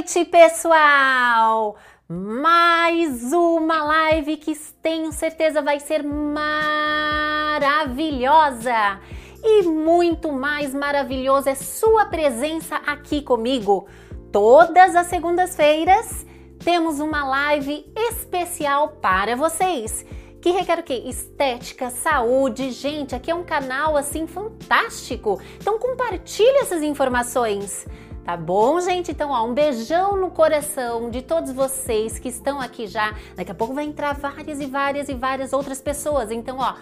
noite, pessoal! Mais uma live que tenho certeza vai ser maravilhosa! E muito mais maravilhoso é sua presença aqui comigo. Todas as segundas-feiras temos uma live especial para vocês que requer o quê? Estética, saúde. Gente, aqui é um canal assim fantástico. Então compartilhe essas informações. Tá bom, gente? Então, ó, um beijão no coração de todos vocês que estão aqui já. Daqui a pouco vai entrar várias e várias e várias outras pessoas. Então, ó,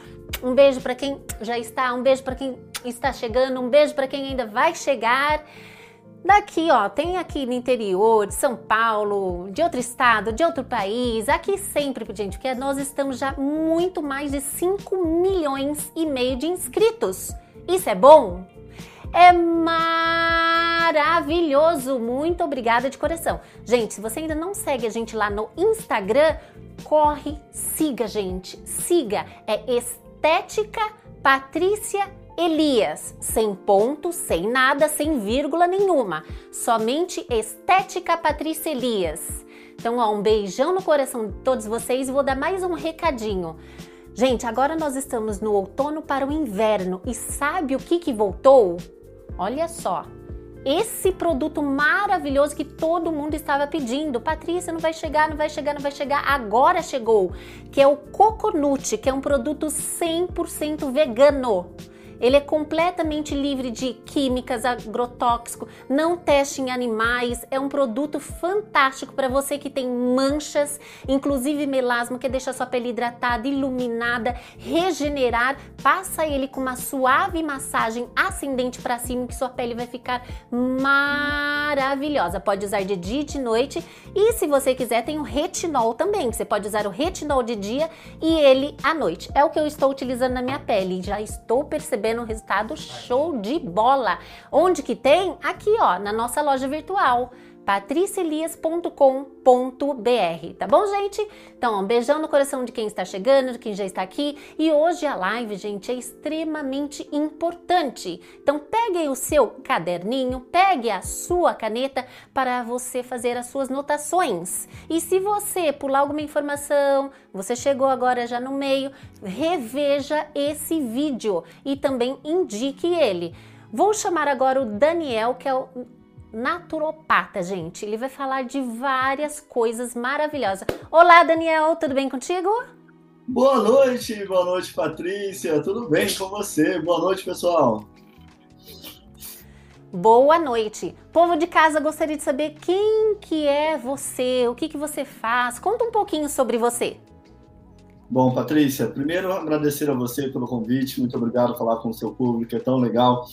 um beijo para quem já está, um beijo para quem está chegando, um beijo para quem ainda vai chegar. Daqui, ó, tem aqui no interior de São Paulo, de outro estado, de outro país, aqui sempre, gente, porque nós estamos já muito mais de 5 milhões e meio de inscritos. Isso é bom? É maravilhoso! Muito obrigada de coração. Gente, se você ainda não segue a gente lá no Instagram, corre, siga, gente. Siga, é Estética Patrícia Elias, sem ponto, sem nada, sem vírgula nenhuma. Somente Estética Patrícia Elias. Então, ó, um beijão no coração de todos vocês e vou dar mais um recadinho. Gente, agora nós estamos no outono para o inverno e sabe o que que voltou? Olha só, esse produto maravilhoso que todo mundo estava pedindo. Patrícia, não vai chegar, não vai chegar, não vai chegar. Agora chegou, que é o Coconut, que é um produto 100% vegano. Ele é completamente livre de químicas, agrotóxico, não teste em animais. É um produto fantástico para você que tem manchas, inclusive melasma, que deixa sua pele hidratada, iluminada, regenerar. Passa ele com uma suave massagem ascendente para cima que sua pele vai ficar maravilhosa. Pode usar de dia e de noite. E se você quiser, tem o retinol também. Você pode usar o retinol de dia e ele à noite. É o que eu estou utilizando na minha pele. Já estou percebendo recebendo um resultado show de bola. Onde que tem? Aqui, ó, na nossa loja virtual patricielias.com.br, tá bom, gente? Então, um beijão no coração de quem está chegando, de quem já está aqui. E hoje a live, gente, é extremamente importante. Então, pegue o seu caderninho, pegue a sua caneta para você fazer as suas notações. E se você pular alguma informação, você chegou agora já no meio, reveja esse vídeo e também indique ele. Vou chamar agora o Daniel, que é o naturopata, gente. Ele vai falar de várias coisas maravilhosas. Olá, Daniel, tudo bem contigo? Boa noite, boa noite, Patrícia. Tudo bem com você? Boa noite, pessoal. Boa noite. Povo de casa, gostaria de saber quem que é você, o que que você faz. Conta um pouquinho sobre você. Bom, Patrícia, primeiro agradecer a você pelo convite. Muito obrigado por falar com o seu público, é tão legal.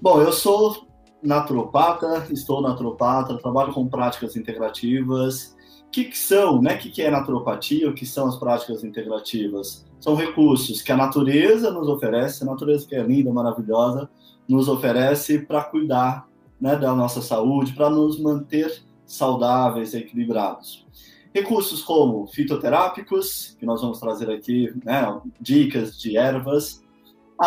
Bom, eu sou naturopata, estou naturopata, trabalho com práticas integrativas. O que, que são, né? O que, que é naturopatia? O que são as práticas integrativas? São recursos que a natureza nos oferece, a natureza que é linda, maravilhosa, nos oferece para cuidar né, da nossa saúde, para nos manter saudáveis e equilibrados. Recursos como fitoterápicos, que nós vamos trazer aqui, né, dicas de ervas,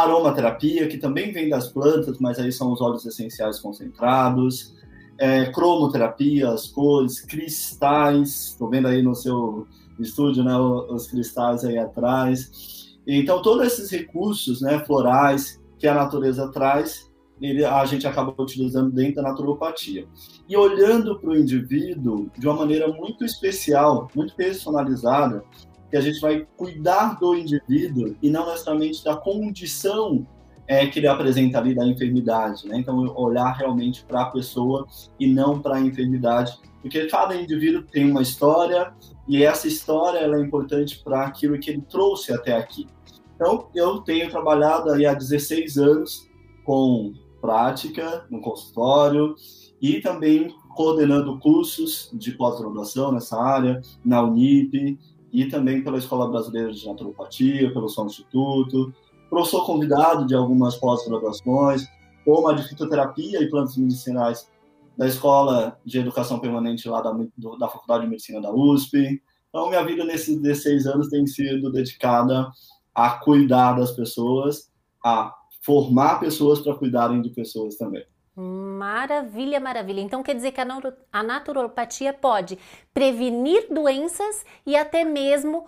aromaterapia, que também vem das plantas, mas aí são os óleos essenciais concentrados, é, cromoterapia, as cores, cristais, estou vendo aí no seu estúdio, né, os cristais aí atrás. Então, todos esses recursos, né, florais que a natureza traz, ele, a gente acaba utilizando dentro da naturopatia. E olhando para o indivíduo de uma maneira muito especial, muito personalizada, que a gente vai cuidar do indivíduo e não necessariamente da condição é, que ele apresenta ali da enfermidade, né? Então, olhar realmente para a pessoa e não para a enfermidade, porque cada indivíduo tem uma história e essa história ela é importante para aquilo que ele trouxe até aqui. Então, eu tenho trabalhado aí há 16 anos com prática no consultório e também coordenando cursos de pós-graduação nessa área, na Unip, e também pela Escola Brasileira de Naturopatia, pelo Som Instituto. Professor convidado de algumas pós-graduações, como a de fitoterapia e plantas medicinais da Escola de Educação Permanente lá da, da Faculdade de Medicina da USP. Então, minha vida nesses 16 anos tem sido dedicada a cuidar das pessoas, a formar pessoas para cuidarem de pessoas também. Maravilha, maravilha. Então quer dizer que a naturopatia pode prevenir doenças e até mesmo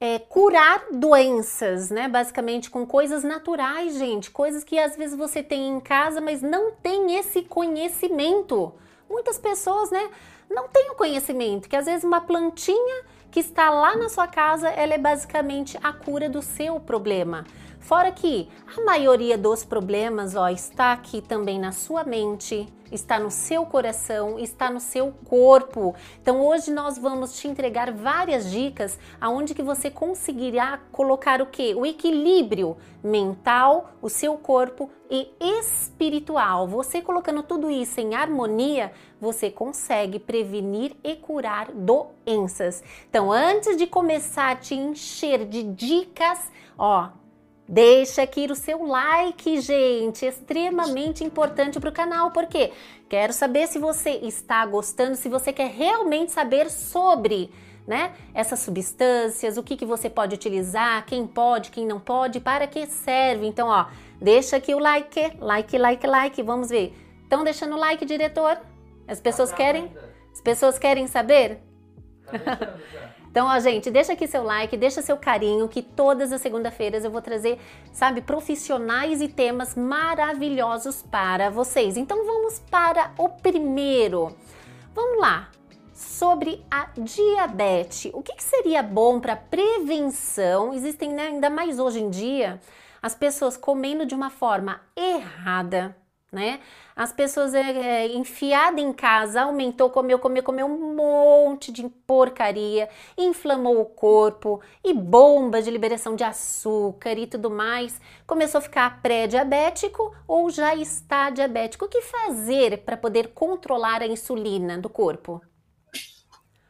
é, curar doenças, né? Basicamente com coisas naturais, gente. Coisas que às vezes você tem em casa, mas não tem esse conhecimento. Muitas pessoas, né, não têm o conhecimento, que às vezes uma plantinha que está lá na sua casa, ela é basicamente a cura do seu problema. Fora que a maioria dos problemas, ó, está aqui também na sua mente, está no seu coração, está no seu corpo. Então hoje nós vamos te entregar várias dicas aonde que você conseguirá colocar o que? O equilíbrio mental, o seu corpo e espiritual. Você colocando tudo isso em harmonia, você consegue prevenir e curar doenças. Então, antes de começar a te encher de dicas, ó, Deixa aqui o seu like, gente, extremamente importante para o canal, porque quero saber se você está gostando, se você quer realmente saber sobre né, essas substâncias, o que, que você pode utilizar, quem pode, quem não pode, para que serve. Então, ó, deixa aqui o like, like, like, like, vamos ver. Estão deixando o like, diretor? As pessoas querem? As pessoas querem saber? Tá então, ó, gente, deixa aqui seu like, deixa seu carinho, que todas as segunda-feiras eu vou trazer, sabe, profissionais e temas maravilhosos para vocês. Então, vamos para o primeiro. Vamos lá. Sobre a diabetes. O que, que seria bom para prevenção? Existem, né, ainda mais hoje em dia, as pessoas comendo de uma forma errada, né? As pessoas é, é, enfiada em casa, aumentou, comeu, comeu, comeu um monte de porcaria, inflamou o corpo e bomba de liberação de açúcar e tudo mais. Começou a ficar pré-diabético ou já está diabético. O que fazer para poder controlar a insulina do corpo?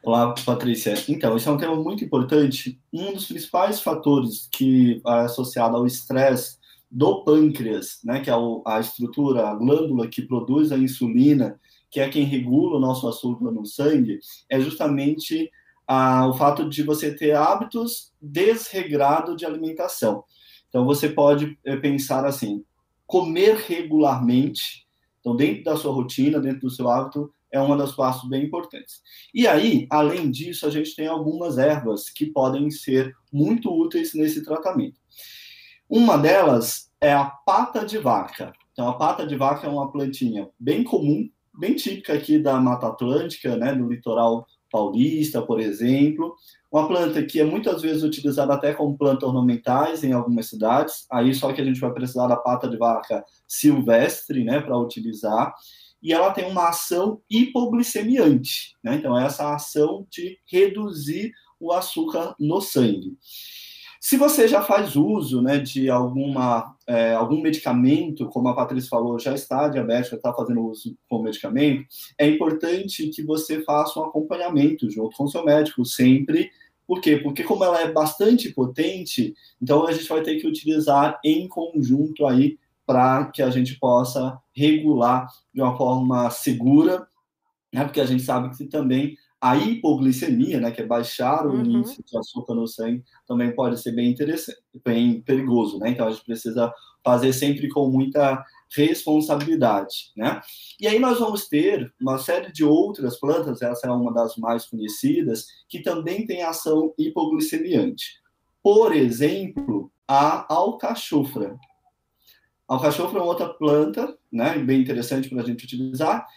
Olá, Patrícia. Então, esse é um tema muito importante. Um dos principais fatores que é associado ao estresse do pâncreas, né, que é a estrutura, a glândula que produz a insulina, que é quem regula o nosso açúcar no sangue, é justamente ah, o fato de você ter hábitos desregrados de alimentação. Então, você pode eh, pensar assim: comer regularmente, então, dentro da sua rotina, dentro do seu hábito, é uma das passos bem importantes. E aí, além disso, a gente tem algumas ervas que podem ser muito úteis nesse tratamento. Uma delas é a pata de vaca. Então, a pata de vaca é uma plantinha bem comum, bem típica aqui da Mata Atlântica, né, do litoral paulista, por exemplo. Uma planta que é muitas vezes utilizada até como planta ornamentais em algumas cidades. Aí só que a gente vai precisar da pata de vaca silvestre, né, para utilizar. E ela tem uma ação hipoglicemiante, né? Então essa ação de reduzir o açúcar no sangue. Se você já faz uso né, de alguma, é, algum medicamento, como a Patrícia falou, já está diabética, está fazendo uso com medicamento, é importante que você faça um acompanhamento junto com o seu médico, sempre. Por quê? Porque como ela é bastante potente, então a gente vai ter que utilizar em conjunto aí para que a gente possa regular de uma forma segura, né? Porque a gente sabe que também a hipoglicemia, né, que é baixar o uhum. índice de açúcar no sangue, também pode ser bem interessante, bem perigoso, né? Então a gente precisa fazer sempre com muita responsabilidade, né? E aí nós vamos ter uma série de outras plantas, essa é uma das mais conhecidas, que também tem ação hipoglicemiante. Por exemplo, a alcachofra. A alcachofra é uma outra planta, né, bem interessante para a gente utilizar,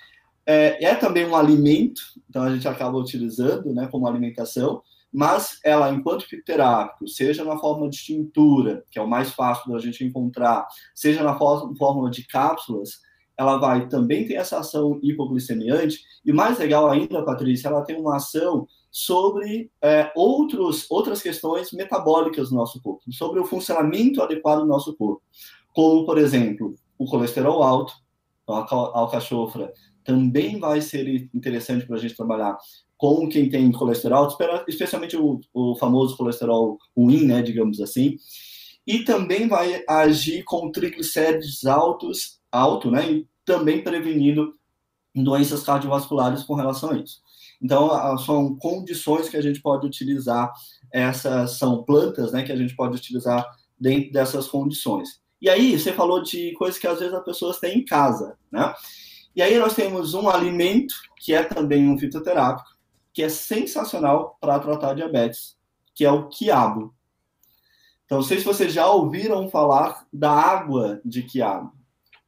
é, é, também um alimento, então a gente acaba utilizando né, como alimentação, mas ela, enquanto fitoterápico, seja na forma de tintura, que é o mais fácil da gente encontrar, seja na forma de cápsulas, ela vai também ter essa ação hipoglicemiante, e mais legal ainda, Patrícia, ela tem uma ação sobre é, outros, outras questões metabólicas do nosso corpo, sobre o funcionamento adequado do nosso corpo, como, por exemplo, o colesterol alto, então a alcachofra também vai ser interessante para a gente trabalhar com quem tem colesterol, especialmente o, o famoso colesterol ruim, né, digamos assim, e também vai agir com triglicérides altos, alto, né, e também prevenindo doenças cardiovasculares com relação a isso. Então, são condições que a gente pode utilizar, essas são plantas, né, que a gente pode utilizar dentro dessas condições. E aí, você falou de coisas que às vezes as pessoas têm em casa, né? E aí nós temos um alimento que é também um fitoterápico, que é sensacional para tratar diabetes, que é o quiabo. Então, não sei se vocês já ouviram falar da água de quiabo.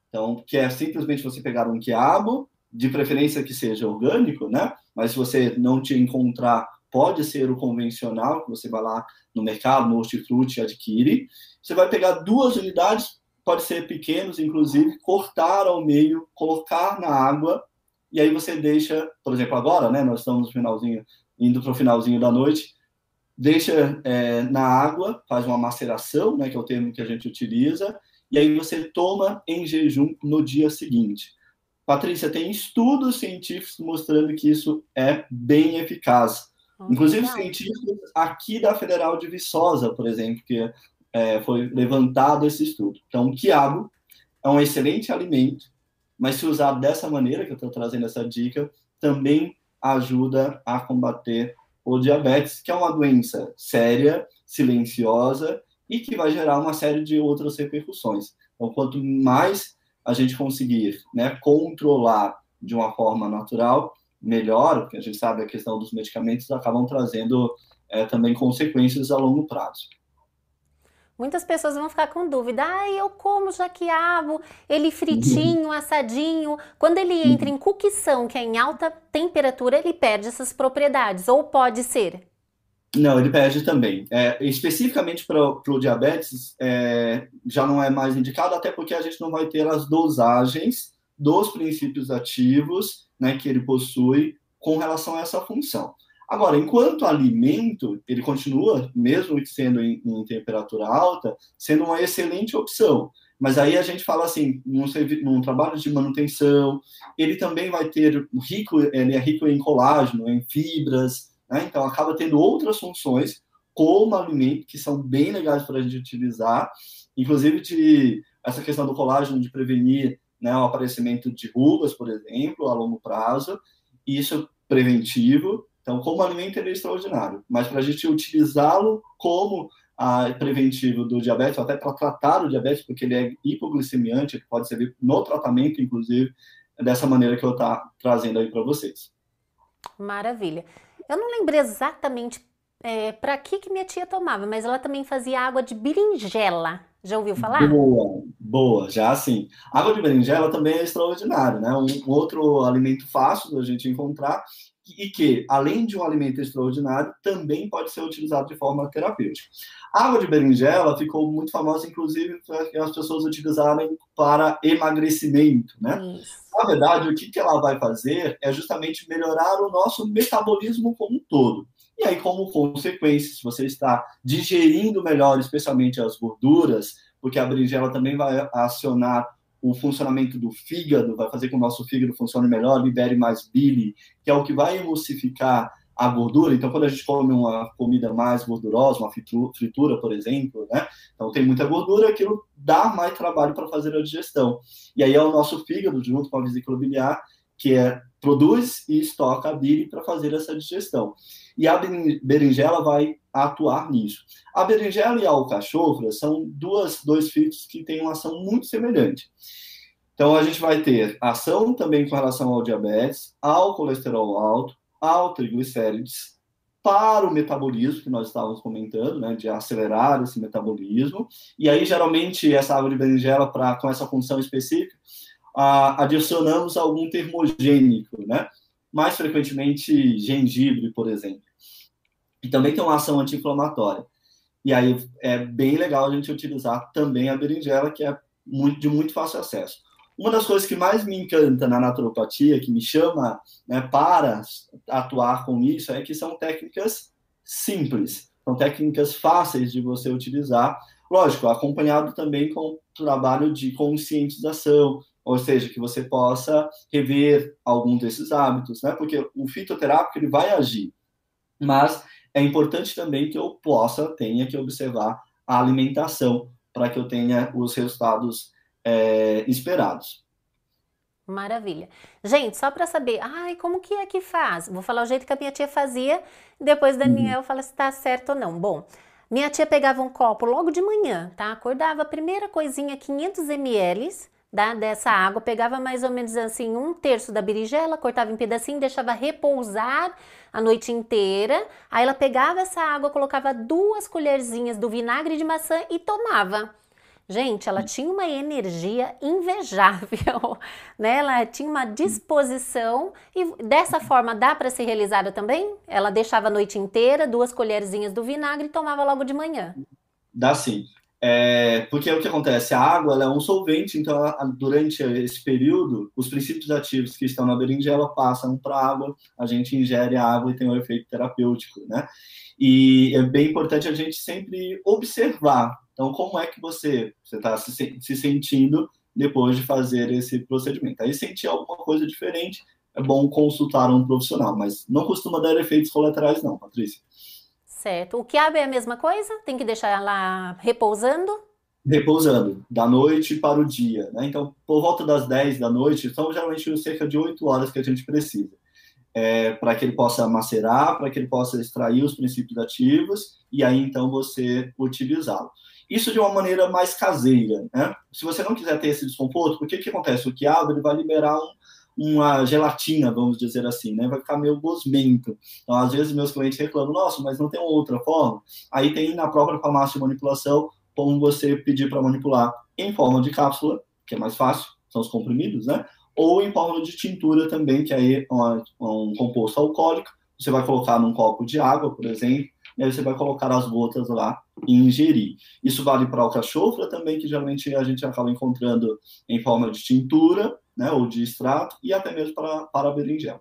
Então, que é simplesmente você pegar um quiabo, de preferência que seja orgânico, né? Mas se você não te encontrar, pode ser o convencional, que você vai lá no mercado, no hortifruti, adquire. Você vai pegar duas unidades, pode ser pequenos, inclusive, cortar ao meio, colocar na água, e aí você deixa, por exemplo, agora, né? Nós estamos no finalzinho, indo para o finalzinho da noite, deixa é, na água, faz uma maceração, né? Que é o termo que a gente utiliza, e aí você toma em jejum no dia seguinte. Patrícia, tem estudos científicos mostrando que isso é bem eficaz. Inclusive, cientistas aqui da Federal de Viçosa, por exemplo, que é, foi levantado esse estudo. Então, o quiabo é um excelente alimento, mas se usado dessa maneira, que eu estou trazendo essa dica, também ajuda a combater o diabetes, que é uma doença séria, silenciosa e que vai gerar uma série de outras repercussões. Então, quanto mais a gente conseguir né, controlar de uma forma natural, melhor, porque a gente sabe a questão dos medicamentos acabam trazendo é, também consequências a longo prazo. Muitas pessoas vão ficar com dúvida. Ah, eu como jaquiabo, ele fritinho, uhum. assadinho. Quando ele entra em cocção, que é em alta temperatura, ele perde essas propriedades. Ou pode ser? Não, ele perde também. É, especificamente para o diabetes, é, já não é mais indicado, até porque a gente não vai ter as dosagens dos princípios ativos né, que ele possui com relação a essa função. Agora, enquanto alimento, ele continua, mesmo sendo em, em temperatura alta, sendo uma excelente opção. Mas aí a gente fala assim, num, num, trabalho de manutenção, ele também vai ter rico, ele é rico em colágeno, em fibras, né? Então, acaba tendo outras funções como alimento que são bem legais para a gente utilizar, inclusive de essa questão do colágeno de prevenir né, o aparecimento de rugas, por exemplo, a longo prazo. Isso é preventivo. Então, como alimento, ele é extraordinário. Mas para a gente utilizá-lo como ah, preventivo do diabetes, até para tratar o diabetes, porque ele é hipoglicemiante, ele pode servir no tratamento, inclusive, dessa maneira que eu estou tá trazendo aí para vocês. Maravilha. Eu não lembro exatamente é, para que, que minha tia tomava, mas ela também fazia água de berinjela. Já ouviu falar? Boa, boa, já sim. Água de berinjela também é extraordinário, né? Um, um outro alimento fácil da gente encontrar e que, além de um alimento extraordinário, também pode ser utilizado de forma terapêutica. A água de berinjela ficou muito famosa, inclusive, para as pessoas utilizarem para emagrecimento, né? Isso. Na verdade, o que, que ela vai fazer é justamente melhorar o nosso metabolismo como um todo. E aí, como consequência, se você está digerindo melhor, especialmente as gorduras, porque a berinjela também vai acionar o funcionamento do fígado, vai fazer com que o nosso fígado funcione melhor, libere mais bile, que é o que vai emulsificar a gordura. Então, quando a gente come uma comida mais gordurosa, uma fritura, por exemplo, né? Então, tem muita gordura, aquilo dá mais trabalho para fazer a digestão. E aí é o nosso fígado, junto com a vesícula biliar, que é, produz e estoca a bile para fazer essa digestão. E a berinjela vai atuar nisso. A berinjela e a alcachofra são duas, dois fitos que têm uma ação muito semelhante. Então, a gente vai ter ação também com relação ao diabetes, ao colesterol alto, ao triglicérides, para o metabolismo, que nós estávamos comentando, né, de acelerar esse metabolismo. E aí, geralmente, essa água de berinjela, pra, com essa função específica, adicionamos algum termogênico, né? Mais frequentemente gengibre, por exemplo. E também tem uma ação anti-inflamatória. E aí é bem legal a gente utilizar também a berinjela, que é muito, de muito fácil acesso. Uma das coisas que mais me encanta na naturopatia, que me chama né, para atuar com isso, é que são técnicas simples, são técnicas fáceis de você utilizar, lógico, acompanhado também com trabalho de conscientização, ou seja, que você possa rever algum desses hábitos, né? Porque o fitoterápico ele vai agir, mas é importante também que eu possa, tenha que observar a alimentação para que eu tenha os resultados é, esperados. Maravilha. Gente, só para saber, ai, como que é que faz? Vou falar o jeito que a minha tia fazia, depois Daniel uhum. fala se está certo ou não. Bom, Minha tia pegava um copo logo de manhã, tá? Acordava, primeira coisinha, 500 ml da, dessa água, pegava mais ou menos assim um terço da berinjela, cortava em pedacinho, deixava repousar a noite inteira. Aí ela pegava essa água, colocava duas colherzinhas do vinagre de maçã e tomava. Gente, ela tinha uma energia invejável, né? Ela tinha uma disposição e dessa forma dá para ser realizada também? Ela deixava a noite inteira, duas colherzinhas do vinagre e tomava logo de manhã. Dá sim. É, porque o que acontece? A água é um solvente, então durante esse período, os princípios ativos que estão na berinjela passam para a água, a gente ingere a água e tem um efeito terapêutico, né? E é bem importante a gente sempre observar. Então, como é que você está se, se sentindo depois de fazer esse procedimento? Aí, sentir alguma coisa diferente, é bom consultar um profissional, mas não costuma dar efeitos colaterais, não, Patrícia. Certo. O quiabo é a mesma coisa? Tem que deixar lá repousando? Repousando, da noite para o dia. Né? Então, por volta das 10 da noite, são geralmente cerca de 8 horas que a gente precisa. É, para que ele possa macerar, para que ele possa extrair os princípios ativos e aí então você utilizá-lo. Isso de uma maneira mais caseira. Né? Se você não quiser ter esse desconforto, o que, que acontece? O quiabo ele vai liberar um, uma gelatina, vamos dizer assim, né? Vai ficar meio gosmento. Então, às vezes, meus clientes reclamam, nossa, mas não tem outra forma? Aí tem na própria farmácia de manipulação como você pedir para manipular em forma de cápsula, que é mais fácil, são os comprimidos, né? Ou em forma de tintura também, que aí é um composto alcoólico. Você vai colocar num copo de água, por exemplo, e aí você vai colocar as gotas lá e ingerir. Isso vale para o cachorro também, que geralmente a gente acaba encontrando em forma de tintura, né, ou de extrato, e até mesmo para, para a berinjela.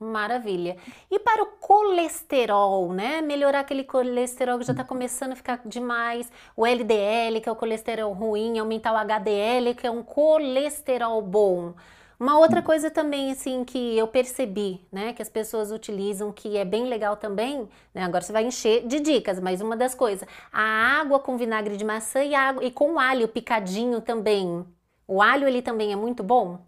Maravilha. E para o colesterol, né? Melhorar aquele colesterol que já está começando a ficar demais, o LDL, que é o colesterol ruim, aumentar o HDL, que é um colesterol bom. Uma outra coisa também, assim, que eu percebi, né, que as pessoas utilizam, que é bem legal também, né, agora você vai encher de dicas, mas uma das coisas, a água com vinagre de maçã e, água, e com alho picadinho também, o alho, ele também é muito bom?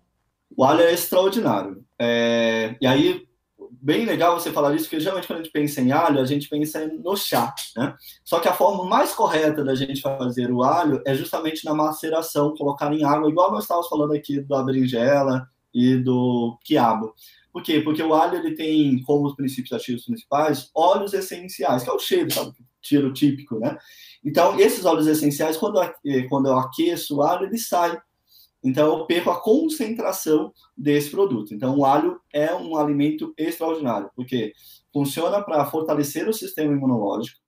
O alho é extraordinário. É... E aí, bem legal você falar isso, porque geralmente quando a gente pensa em alho, a gente pensa no chá, né? Só que a forma mais correta da gente fazer o alho é justamente na maceração, colocar em água, igual nós estávamos falando aqui da berinjela e do quiabo. Por quê? Porque o alho ele tem como os princípios ativos principais óleos essenciais, que é o cheiro, sabe? O cheiro típico, né? Então, esses óleos essenciais, quando, quando eu aqueço o alho, ele sai então, eu perco a concentração desse produto. Então, o alho é um alimento extraordinário, porque funciona para fortalecer o sistema imunológico,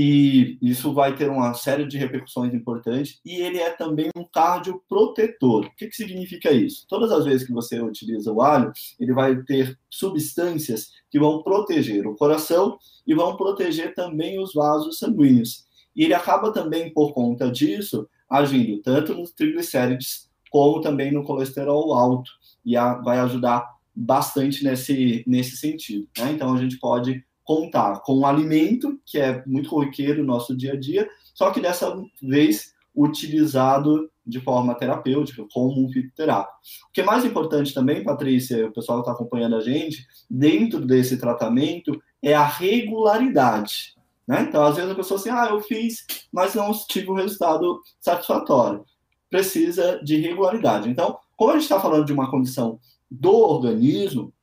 e isso vai ter uma série de repercussões importantes, e ele é também um cardioprotetor. O que, que significa isso? Todas as vezes que você utiliza o alho, ele vai ter substâncias que vão proteger o coração e vão proteger também os vasos sanguíneos. E ele acaba também, por conta disso, agindo tanto nos triglicérides como também no colesterol alto e a, vai ajudar bastante nesse, nesse sentido. Né? Então a gente pode contar com um alimento que é muito corriqueiro no nosso dia a dia, só que dessa vez utilizado de forma terapêutica, como um fitoterápico. O que é mais importante também, Patrícia, o pessoal que está acompanhando a gente, dentro desse tratamento, é a regularidade. Né? Então, às vezes a pessoa assim, ah, eu fiz, mas não tive um resultado satisfatório. Precisa de regularidade. Então, como a gente está falando de uma condição do organismo,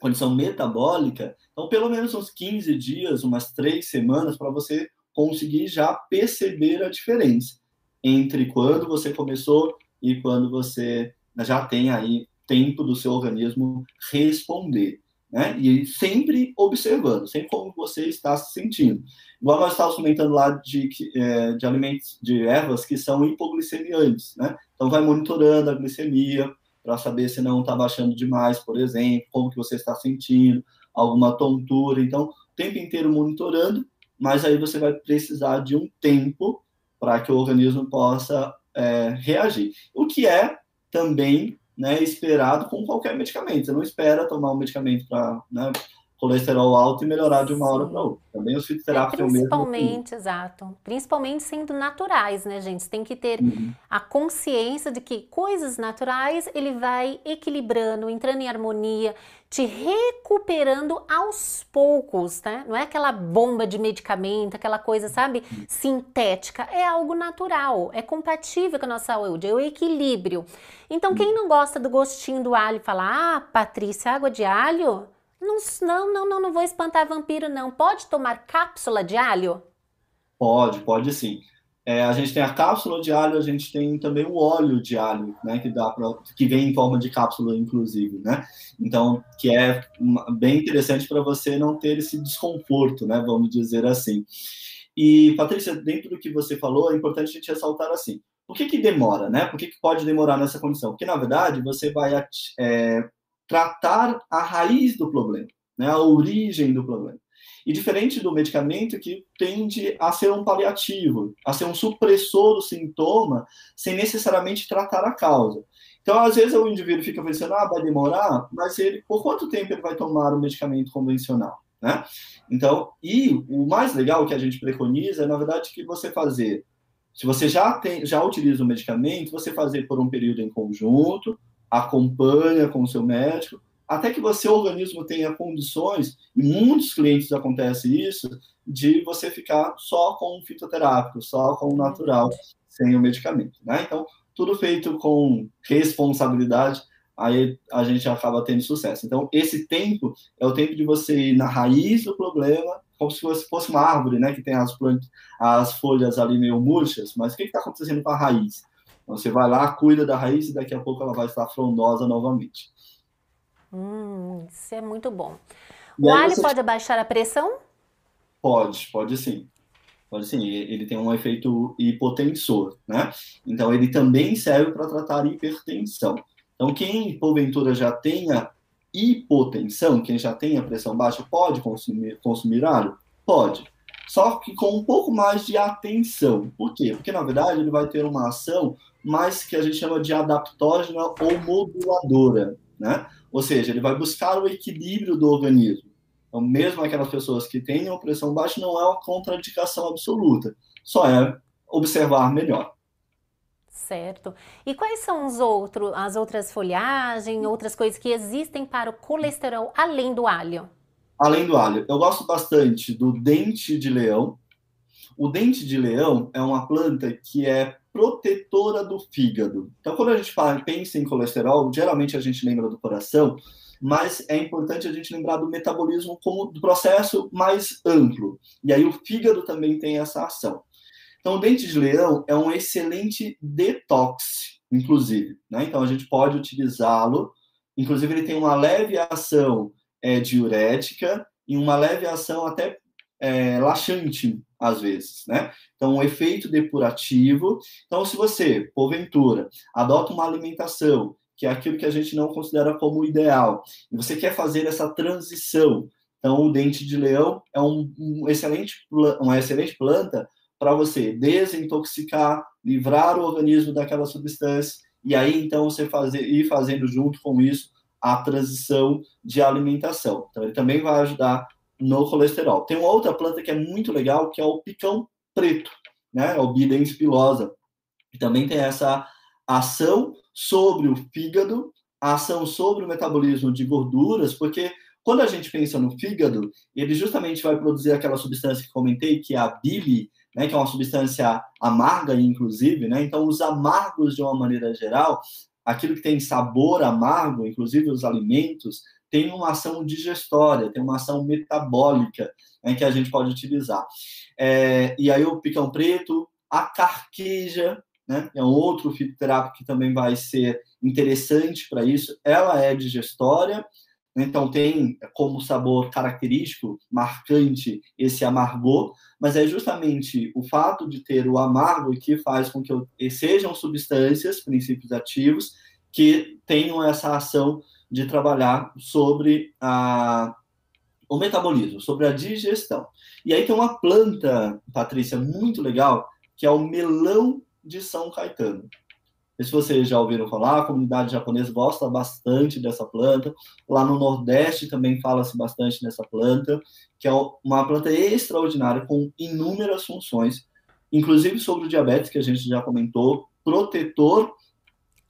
condição metabólica, então pelo menos uns 15 dias, umas três semanas, para você conseguir já perceber a diferença entre quando você começou e quando você já tem aí tempo do seu organismo responder né? E sempre observando, sempre como você está se sentindo. Igual nós estávamos comentando lá de, é, de alimentos, de ervas que são hipoglicemiantes, né? Então vai monitorando a glicemia para saber se não está baixando demais, por exemplo, como que você está sentindo, alguma tontura. Então, o tempo inteiro monitorando, mas aí você vai precisar de um tempo para que o organismo possa é, reagir. O que é também né, esperado com qualquer medicamento. Você não espera tomar um medicamento para né, colesterol alto e melhorar de uma hora para outra. Também os fitoterápicos é, Principalmente, exato. Principalmente sendo naturais, né, gente? Você tem que ter uhum. a consciência de que coisas naturais ele vai equilibrando, entrando em harmonia, te recuperando aos poucos, né? Não é aquela bomba de medicamento, aquela coisa, sabe, sintética. É algo natural, é compatível com a nossa saúde, é o equilíbrio. Então, quem não gosta do gostinho do alho fala, ah, Patrícia, água de alho? Não, não, não, não, vou espantar vampiro, não. Pode tomar cápsula de alho? Pode, pode sim. É, a gente tem a cápsula de alho, a gente tem também o óleo de alho, né, que dá pra, que vem em forma de cápsula, inclusive, né? Então, que é bem interessante para você não ter esse desconforto, né? Vamos dizer assim. E Patrícia, dentro do que você falou, é importante a gente ressaltar assim. Por que, que demora, né? Por que, que pode demorar nessa condição? Porque na verdade você vai é, tratar a raiz do problema, né, a origem do problema. E diferente do medicamento que tende a ser um paliativo, a ser um supressor do sintoma, sem necessariamente tratar a causa. Então, às vezes, o indivíduo fica pensando, ah, vai demorar, mas ele, por quanto tempo ele vai tomar o medicamento convencional? Né? Então, e o mais legal que a gente preconiza é, na verdade, que você fazer, se você já, tem, já utiliza o medicamento, você fazer por um período em conjunto, acompanha com o seu médico, até que você, o organismo, tenha condições, e muitos clientes acontece isso, de você ficar só com o fitoterápico, só com o natural, sem o medicamento. Né? Então, tudo feito com responsabilidade, aí a gente acaba tendo sucesso. Então, esse tempo é o tempo de você ir na raiz do problema, como se fosse, uma árvore, né, que tem as, plantas, as folhas ali meio murchas, mas o que está acontecendo com a raiz? Você vai lá, cuida da raiz e daqui a pouco ela vai estar frondosa novamente. Hum, isso é muito bom. E o alho você... pode abaixar a pressão? Pode, pode sim. Pode sim, ele tem um efeito hipotensor, né? Então ele também serve para tratar hipertensão. Então quem porventura já tenha hipotensão, quem já tenha pressão baixa, pode consumir, consumir alho? Pode só que com um pouco mais de atenção. Por quê? Porque, na verdade, ele vai ter uma ação mais que a gente chama de adaptógena ou moduladora, né? Ou seja, ele vai buscar o equilíbrio do organismo. Então, mesmo aquelas pessoas que têm pressão baixa, não é uma contraindicação absoluta, só é observar melhor. Certo. E quais são os outros, as outras folhagens, outras coisas que existem para o colesterol além do alho? Além do alho, eu gosto bastante do dente de leão. O dente de leão é uma planta que é protetora do fígado. Então, quando a gente fala, pensa em colesterol, geralmente a gente lembra do coração, mas é importante a gente lembrar do metabolismo como do processo mais amplo. E aí o fígado também tem essa ação. Então, o dente de leão é um excelente detox, inclusive. Né? Então, a gente pode utilizá-lo. Inclusive, ele tem uma leve ação é, diurética e uma leve ação até é, laxante, às vezes, né? Então, um efeito depurativo. Então, se você, porventura, adota uma alimentação que é aquilo que a gente não considera como ideal, e você quer fazer essa transição, então o dente de leão é um, um excelente, uma excelente planta para você desintoxicar, livrar o organismo daquela substância, e aí então você fazer, ir fazendo junto com isso a transição de alimentação. Então, ele também vai ajudar no colesterol. Tem uma outra planta que é muito legal, que é o picão preto, né? É o Bidens pilosa, também tem essa ação sobre o fígado, ação sobre o metabolismo de gorduras, porque quando a gente pensa no fígado, ele justamente vai produzir aquela substância que comentei, que é a bile, né, que é uma substância amarga, inclusive, né? Então, os amargos, de uma maneira geral, aquilo que tem sabor amargo, inclusive os alimentos, tem uma ação digestória, tem uma ação metabólica né, que a gente pode utilizar. É, e aí o picão preto, a carqueja, né, é um outro fitoterápico que também vai ser interessante para isso. Ela é digestória, então tem como sabor característico, marcante, esse amargor, mas é justamente o fato de ter o amargo que faz com que sejam substâncias, princípios ativos, que tenham essa ação de trabalhar sobre a, o metabolismo, sobre a digestão. E aí tem uma planta, Patrícia, muito legal, que é o melão de São Caetano. se vocês já ouviram falar, a comunidade japonesa gosta bastante dessa planta. Lá no Nordeste também fala-se bastante dessa planta, que é uma planta extraordinária com inúmeras funções, inclusive sobre o diabetes, que a gente já comentou, protetor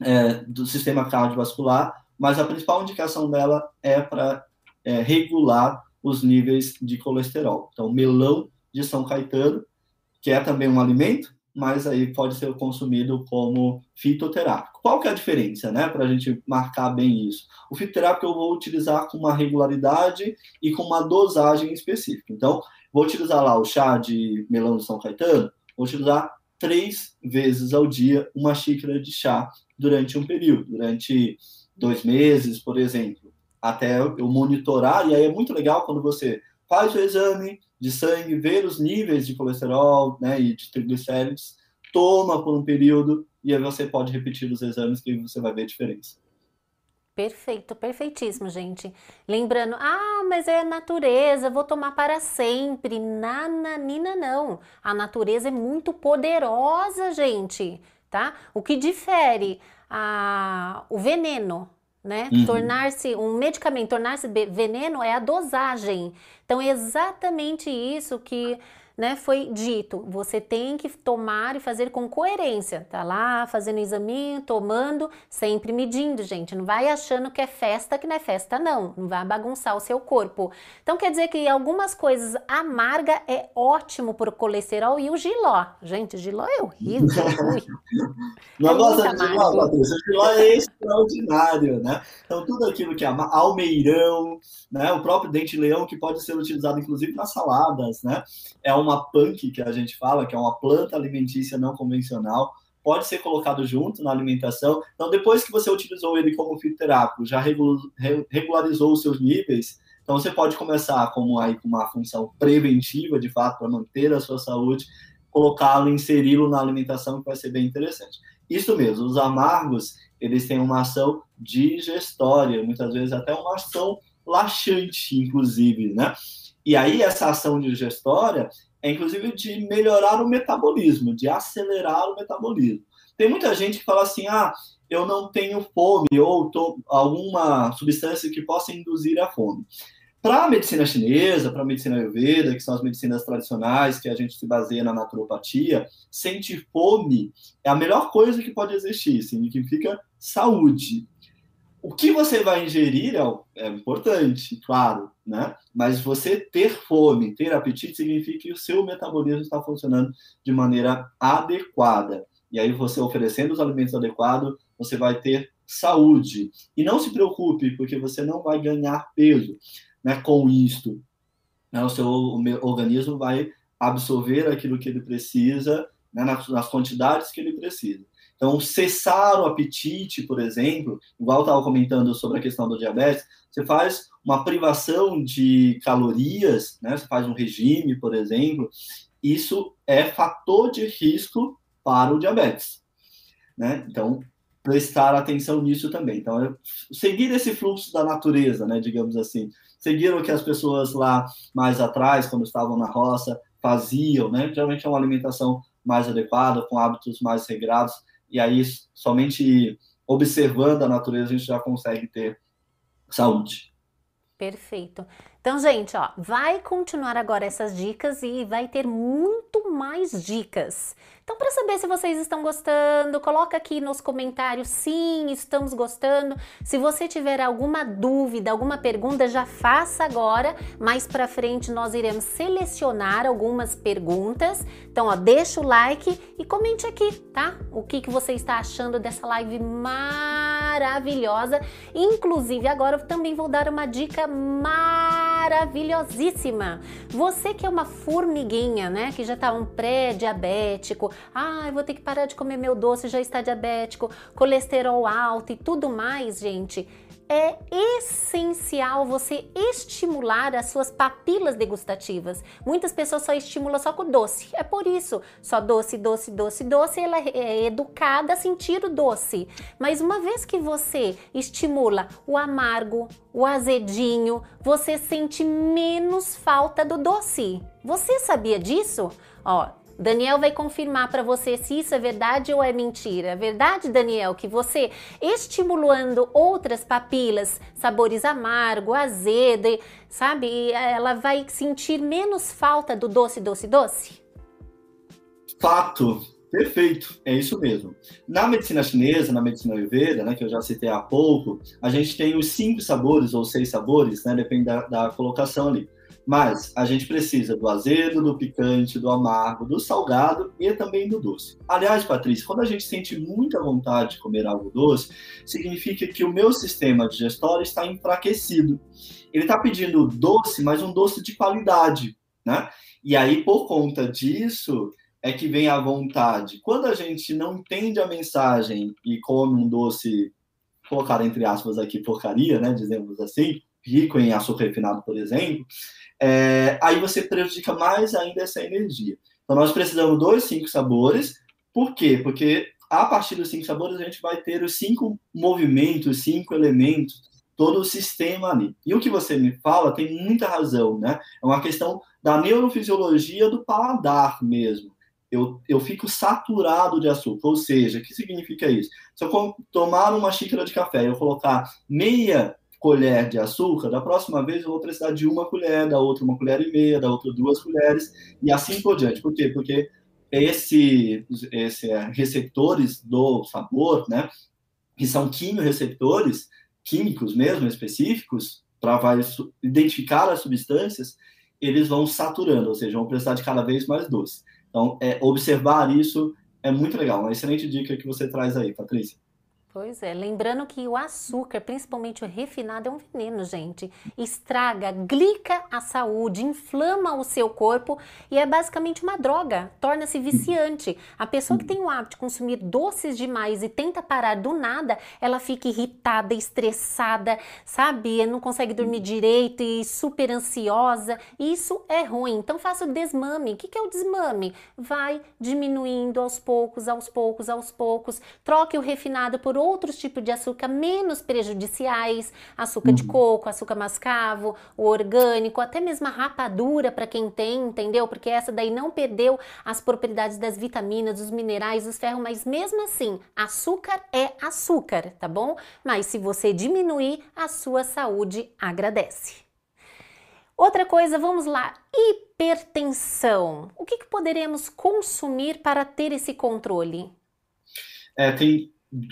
é, do sistema cardiovascular, mas a principal indicação dela é para é, regular os níveis de colesterol. Então, melão de São Caetano, que é também um alimento, mas aí pode ser consumido como fitoterápico. Qual que é a diferença, né, para a gente marcar bem isso? O fitoterápico eu vou utilizar com uma regularidade e com uma dosagem específica. Então, vou utilizar lá o chá de melão de São Caetano, vou utilizar três vezes ao dia uma xícara de chá durante um período, durante dois meses, por exemplo, até eu monitorar. E aí é muito legal quando você faz o exame de sangue, ver os níveis de colesterol né, e de triglicéridos, toma por um período e aí você pode repetir os exames que você vai ver a diferença. Perfeito, perfeitíssimo, gente. Lembrando, ah, mas é a natureza, vou tomar para sempre. Nananina, não. A natureza é muito poderosa, gente, tá? O que difere a, o veneno, né? Uhum. Tornar-se um medicamento, tornar-se veneno é a dosagem. Então, é exatamente isso que né, foi dito, você tem que tomar e fazer com coerência. Tá lá fazendo exame, tomando, sempre medindo, gente. Não vai achando que é festa, que não é festa, não. Não vai bagunçar o seu corpo. Então quer dizer que algumas coisas amarga é ótimo para o colesterol e o giló. Gente, giló é horrível. não é gosta de giló, Patrícia? Giló é extraordinário, né? Então tudo aquilo que é almeirão, né? O próprio dente-leão que pode ser utilizado inclusive nas saladas, né? É uma uma punk que a gente fala, que é uma planta alimentícia não convencional, pode ser colocado junto na alimentação. Então, depois que você utilizou ele como fitoterápico, já regularizou os seus níveis, então você pode começar como aí com uma função preventiva, de fato, para manter a sua saúde, colocá-lo, inseri-lo na alimentação, que vai ser bem interessante. Isso mesmo, os amargos, eles têm uma ação digestória, muitas vezes até uma ação laxante, inclusive, né? E aí, essa ação digestória, é inclusive de melhorar o metabolismo, de acelerar o metabolismo. Tem muita gente que fala assim: ah, eu não tenho fome, ou tô, alguma substância que possa induzir a fome. Para a medicina chinesa, para a medicina ayurveda, que são as medicinas tradicionais, que a gente se baseia na naturopatia, sentir fome é a melhor coisa que pode existir, significa saúde. O que você vai ingerir é, é, importante, claro, né? Mas você ter fome, ter apetite, significa que o seu metabolismo está funcionando de maneira adequada. E aí, você oferecendo os alimentos adequados, você vai ter saúde. E não se preocupe, porque você não vai ganhar peso né, com isto. Né? O seu organismo vai absorver aquilo que ele precisa, né, nas, nas quantidades que ele precisa. Então, cessar o apetite, por exemplo, igual eu estava comentando sobre a questão do diabetes, você faz uma privação de calorias, né? Você faz um regime, por exemplo, isso é fator de risco para o diabetes, né? Então, prestar atenção nisso também. Então, seguir esse fluxo da natureza, né, digamos assim. Seguir o que as pessoas lá mais atrás, quando estavam na roça, faziam, né? Geralmente é uma alimentação mais adequada, com hábitos mais regrados e aí somente observando a natureza a gente já consegue ter saúde. Perfeito. Então, gente, ó, vai continuar agora essas dicas e vai ter muito mais dicas. Então, para saber se vocês estão gostando, coloca aqui nos comentários sim, estamos gostando. Se você tiver alguma dúvida, alguma pergunta, já faça agora. Mais para frente nós iremos selecionar algumas perguntas. Então, ó, deixa o like e comente aqui, tá? O que, que você está achando dessa live maravilhosa. Inclusive, agora eu também vou dar uma dica maravilhosíssima. Você que é uma formiguinha, né? Que já tá um pré-diabético, ah, vou ter que parar de comer meu doce, já está diabético, colesterol alto e tudo mais, gente é essencial você estimular as suas papilas degustativas. Muitas pessoas só estimulam só com doce. É por isso, só doce, doce, doce, doce, ela é educada a sentir o doce. Mas uma vez que você estimula o amargo, o azedinho, você sente menos falta do doce. Você sabia disso? Ó, Daniel vai confirmar para você se isso é verdade ou é mentira. É verdade, Daniel, que você estimulando outras papilas, sabores amargo, azedo, sabe, ela vai sentir menos falta do doce, doce, doce? Fato. Perfeito, é isso mesmo. Na medicina chinesa, na medicina ayurveda, né, que eu já citei há pouco, a gente tem os cinco sabores ou seis sabores, né, depende da, da colocação ali. Mas a gente precisa do azedo, do picante, do amargo, do salgado e também do doce. Aliás, Patrícia, quando a gente sente muita vontade de comer algo doce, significa que o meu sistema digestório está enfraquecido. Ele está pedindo doce, mas um doce de qualidade, né? E aí, por conta disso, é que vem a vontade. Quando a gente não entende a mensagem e come um doce, colocar entre aspas aqui, porcaria, né, dizemos assim, rico em açúcar refinado, por exemplo, é, aí você prejudica mais ainda essa energia. Então, nós precisamos dos cinco sabores. Por quê? Porque a partir dos cinco sabores, a gente vai ter os cinco movimentos, cinco elementos, todo o sistema ali. E o que você me fala tem muita razão, né? É uma questão da neurofisiologia do paladar mesmo eu, eu fico saturado de açúcar. Ou seja, o que significa isso? Se eu tomar uma xícara de café e eu colocar meia colher de açúcar, da próxima vez eu vou precisar de uma colher, da outra uma colher e meia, da outra duas colheres, e assim por diante. Por quê? Porque esse, esse é, receptores do sabor, né, que são quimioreceptores, químicos mesmo, específicos, para identificar as substâncias, eles vão saturando, ou seja, vão precisar de cada vez mais doce. Então, é, observar isso é muito legal. Uma excelente dica que você traz aí, Patrícia. Pois é, lembrando que o açúcar, principalmente o refinado, é um veneno, gente. Estraga, glica a saúde, inflama o seu corpo e é basicamente uma droga, torna-se viciante. A pessoa que tem o hábito de consumir doces demais e tenta parar do nada, ela fica irritada, estressada, sabe? Não consegue dormir direito e super ansiosa. Isso é ruim. Então faça o desmame. O que é o desmame? Vai diminuindo aos poucos, aos poucos, aos poucos. Troque o refinado por outros tipos de açúcar menos prejudiciais, açúcar uhum. de coco, açúcar mascavo, o orgânico, até mesmo a rapadura para quem tem, entendeu? Porque essa daí não perdeu as propriedades das vitaminas, dos minerais, dos ferros, mas mesmo assim, açúcar é açúcar, tá bom? Mas se você diminuir, a sua saúde agradece. Outra coisa, vamos lá, hipertensão. O que, que poderemos consumir para ter esse controle? É, tem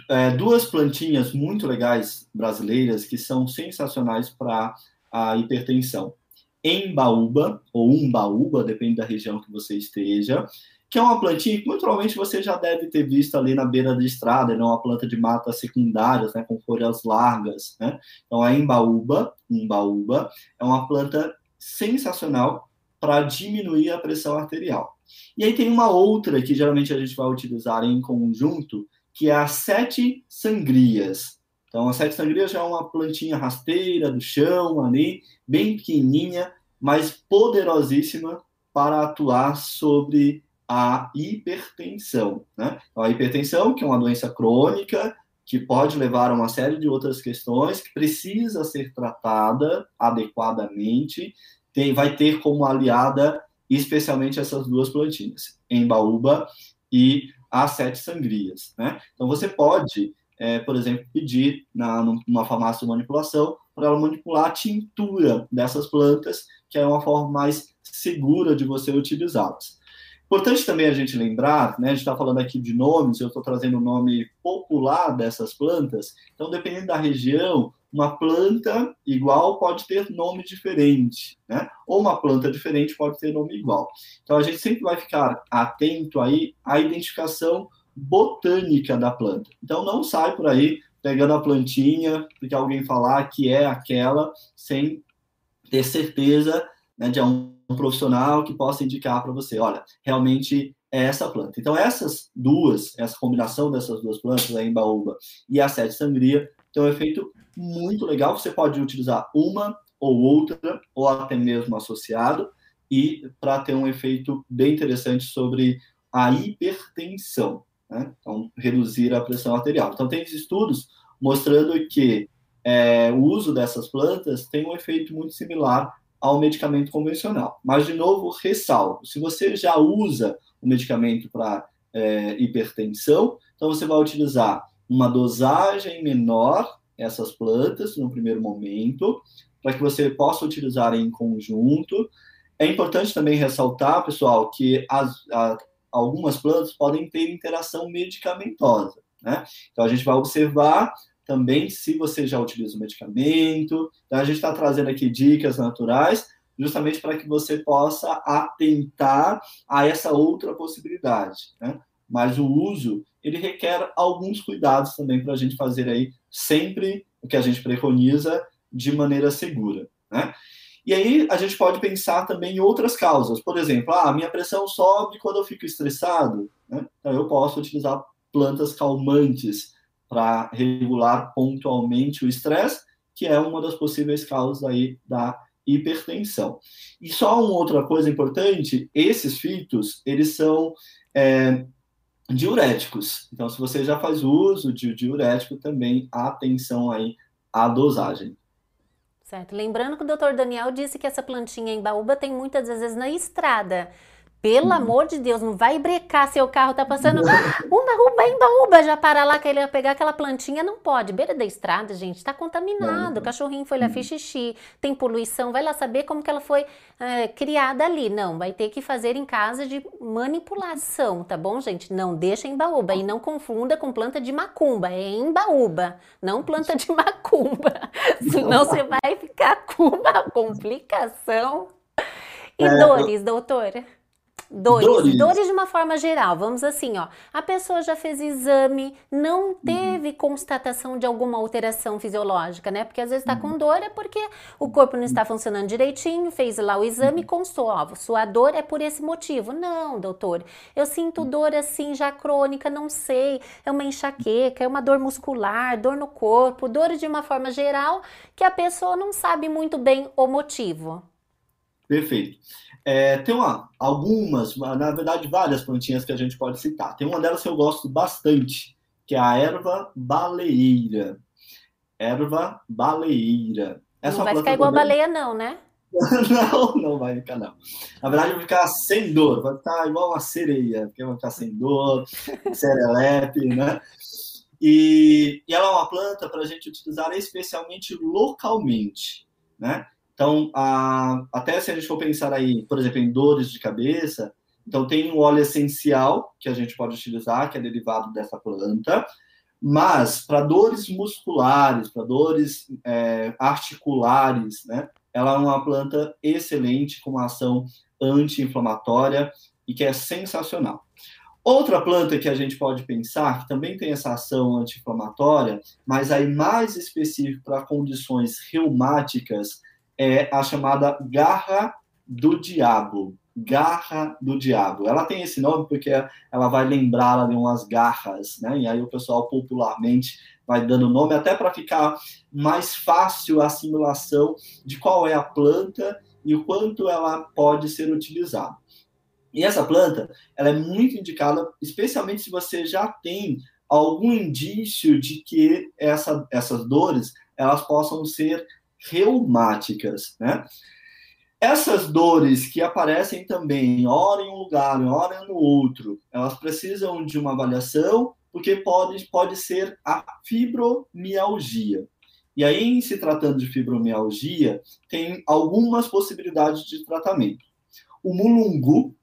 é, duas plantinhas muito legais brasileiras que são sensacionais para a hipertensão. Embaúba, ou umbaúba, depende da região que você esteja, que é uma plantinha que muito provavelmente você já deve ter visto ali na beira da estrada, é uma planta de mata secundárias, né, com folhas largas, né? Então a embaúba, umbaúba, é uma planta sensacional para diminuir a pressão arterial. E aí tem uma outra que geralmente a gente vai utilizar em conjunto, que é as sete sangrias. Então, as sete sangrias já é uma plantinha rasteira do chão ali, bem pequenininha, mas poderosíssima para atuar sobre a hipertensão. Né? Então, a hipertensão, que é uma doença crônica, que pode levar a uma série de outras questões, que precisa ser tratada adequadamente, tem, vai ter como aliada especialmente essas duas plantinhas, embaúba e as sete sangrias. Né? Então, você pode, é, por exemplo, pedir na, numa farmácia de manipulação para ela manipular a tintura dessas plantas, que é uma forma mais segura de você utilizá-las. Importante também a gente lembrar, né, a gente está falando aqui de nomes, eu estou trazendo o nome popular dessas plantas, então, dependendo da região, uma planta igual pode ter nome diferente, né? Ou uma planta diferente pode ter nome igual. Então a gente sempre vai ficar atento aí à identificação botânica da planta. Então não sai por aí pegando a plantinha porque alguém falar que é aquela sem ter certeza né, de um profissional que possa indicar para você, olha, realmente é essa planta. Então essas duas, essa combinação dessas duas plantas, a embaúba e a sete sangria, tem um efeito muito legal. Você pode utilizar uma ou outra, ou até mesmo associado, e para ter um efeito bem interessante sobre a hipertensão, né? Então, reduzir a pressão arterial. Então, tem estudos mostrando que é, o uso dessas plantas tem um efeito muito similar ao medicamento convencional. Mas, de novo, ressalvo: se você já usa o medicamento para é, hipertensão, então você vai utilizar uma dosagem menor essas plantas no primeiro momento, para que você possa utilizar em conjunto. É importante também ressaltar, pessoal, que as, a, algumas plantas podem ter interação medicamentosa, né? Então a gente vai observar também se você já utiliza o medicamento. Então a gente está trazendo aqui dicas naturais, justamente para que você possa atentar a essa outra possibilidade, né? Mas o uso ele requer alguns cuidados também para a gente fazer aí sempre o que a gente preconiza de maneira segura, né? E aí a gente pode pensar também em outras causas. Por exemplo, ah, a minha pressão sobe quando eu fico estressado. Né? Então eu posso utilizar plantas calmantes para regular pontualmente o estresse, que é uma das possíveis causas aí da hipertensão. E só uma outra coisa importante, esses fitos, eles são é, diuréticos. Então, se você já faz uso de diurético, também atenção aí à dosagem. Certo. Lembrando que o doutor Daniel disse que essa plantinha em baúba tem muitas vezes na estrada. Pelo uhum. amor de Deus, não vai brecar seu carro tá passando. Umba, umba, imba, umba, já para lá que ele vai pegar aquela plantinha, não pode. Beira da estrada, gente, tá contaminado. O cachorrinho foi lá, uhum. fez xixi, tem poluição, vai lá saber como que ela foi é, criada ali. Não, vai ter que fazer em casa de manipulação, tá bom, gente? Não deixa em baúba e não confunda com planta de macumba. É em baúba, não planta de macumba. Senão você vai ficar com uma complicação. E é, dores, doutora? Dores. dores. Dores de uma forma geral. Vamos assim, ó. A pessoa já fez exame, não teve uhum. constatação de alguma alteração fisiológica, né? Porque às vezes está com uhum. dor é porque o corpo não está funcionando direitinho, fez lá o exame e uhum. constou, ó, sua dor é por esse motivo. Não, doutor. Eu sinto dor assim já crônica, não sei. É uma enxaqueca, é uma dor muscular, dor no corpo, dor de uma forma geral que a pessoa não sabe muito bem o motivo. Perfeito. É, tem uma, algumas, na verdade, várias plantinhas que a gente pode citar. Tem uma delas que eu gosto bastante, que é a erva baleeira. Erva baleeira. Essa não vai ficar igual a baleia, não, né? não, não vai ficar, não. Na verdade, vai ficar sem dor, vai ficar igual uma sereia, porque vai ficar sem dor, serelepe, né? E, e ela é uma planta para a gente utilizar especialmente localmente, né? Então, a, até se a gente for pensar aí, por exemplo, em dores de cabeça, então tem um óleo essencial que a gente pode utilizar, que é derivado dessa planta, mas para dores musculares, para dores é, articulares, né, ela é uma planta excelente com uma ação anti-inflamatória e que é sensacional. Outra planta que a gente pode pensar, que também tem essa ação anti-inflamatória, mas aí mais específico para condições reumáticas, é a chamada garra do diabo. Garra do diabo. Ela tem esse nome porque ela vai lembrar ali umas garras, né? E aí o pessoal popularmente vai dando nome até para ficar mais fácil a assimilação de qual é a planta e o quanto ela pode ser utilizada. E essa planta, ela é muito indicada, especialmente se você já tem algum indício de que essa, essas dores elas possam ser reumáticas, né? Essas dores que aparecem também, ora em um lugar, ora no outro, elas precisam de uma avaliação, porque pode, pode ser a fibromialgia. E aí, em se tratando de fibromialgia, tem algumas possibilidades de tratamento. O mulungu,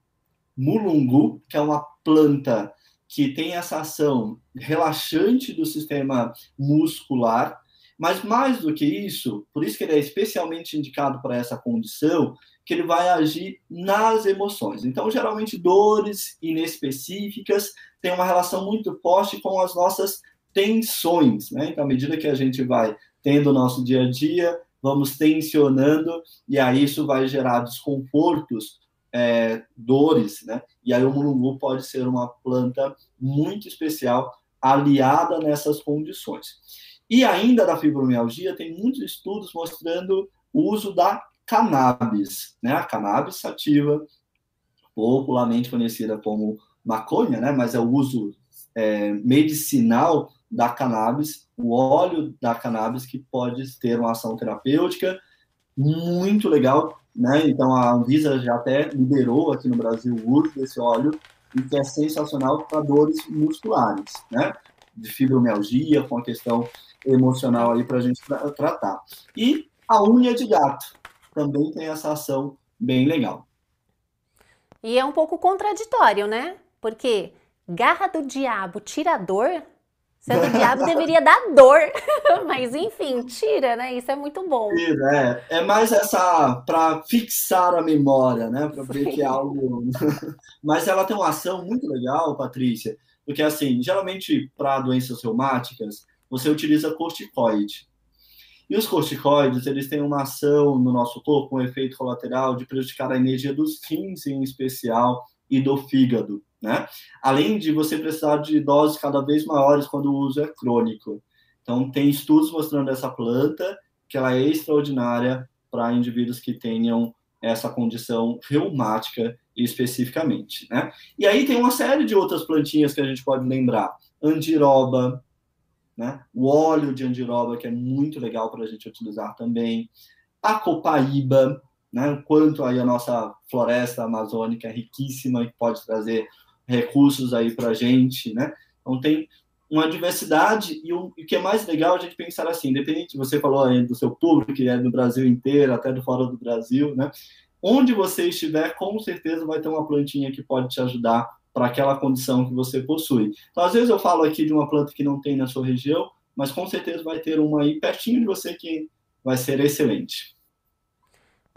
mulungu, que é uma planta que tem essa ação relaxante do sistema muscular, mas mais do que isso, por isso que ele é especialmente indicado para essa condição, que ele vai agir nas emoções. Então, geralmente, dores inespecíficas têm uma relação muito forte com as nossas tensões, né? Então, à medida que a gente vai tendo o nosso dia a dia, vamos tensionando, e aí isso vai gerar desconfortos, é, dores, né? E aí o mulungu pode ser uma planta muito especial aliada nessas condições. E ainda da fibromialgia, tem muitos estudos mostrando o uso da cannabis, né? A cannabis sativa, popularmente conhecida como maconha, né? Mas é o uso é, medicinal da cannabis, o óleo da cannabis que pode ter uma ação terapêutica muito legal né? Então a Anvisa já até liberou aqui no Brasil o uso desse óleo e que é sensacional para dores musculares, né? De fibromialgia, com a questão emocional aí para a gente tra tratar. E a unha de gato também tem essa ação bem legal. E é um pouco contraditório, né? Porque garra do diabo tira dor, sendo o diabo deveria dar dor. Mas enfim, tira, né? Isso é muito bom. Tira, é. É mais essa para fixar a memória, né? Para ver que é algo. Mas ela tem uma ação muito legal, Patrícia, porque assim, geralmente para doenças reumáticas, você utiliza corticoide. E os corticoides, eles têm uma ação no nosso corpo, um efeito colateral de prejudicar a energia dos rins em especial e do fígado, né? Além de você precisar de doses cada vez maiores quando o uso é crônico. Então, tem estudos mostrando essa planta, que ela é extraordinária para indivíduos que tenham essa condição reumática especificamente, né? E aí tem uma série de outras plantinhas que a gente pode lembrar. Andiroba, né? O óleo de andiroba, que é muito legal para a gente utilizar também. A copaíba, né? quanto aí a nossa floresta amazônica é riquíssima e pode trazer recursos aí para a gente, né? Então tem uma diversidade e o, que é mais legal a gente pensar assim, independente, você falou aí do seu público, que é do Brasil inteiro, até do fora do Brasil, né? Onde você estiver, com certeza vai ter uma plantinha que pode te ajudar para aquela condição que você possui. Então, às vezes eu falo aqui de uma planta que não tem na sua região, mas com certeza vai ter uma aí pertinho de você que vai ser excelente.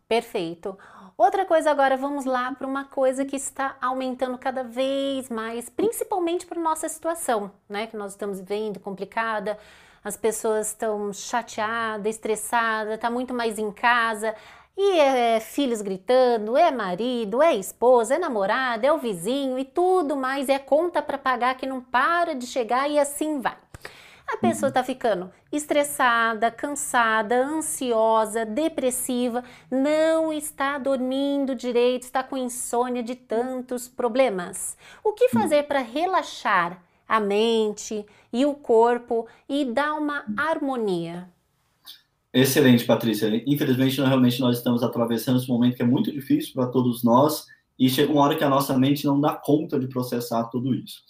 Perfeito. Outra coisa agora, vamos lá para uma coisa que está aumentando cada vez mais, principalmente para nossa situação, né, que nós estamos vivendo complicada. As pessoas estão chateadas, estressadas, tá muito mais em casa. E é filhos gritando, é marido, é esposa, é namorada, é o vizinho e tudo mais, é conta para pagar que não para de chegar e assim vai. A pessoa está ficando estressada, cansada, ansiosa, depressiva, não está dormindo direito, está com insônia de tantos problemas. O que fazer para relaxar a mente e o corpo e dar uma harmonia? Excelente, Patrícia. Infelizmente, realmente nós estamos atravessando esse momento que é muito difícil para todos nós e chega uma hora que a nossa mente não dá conta de processar tudo isso.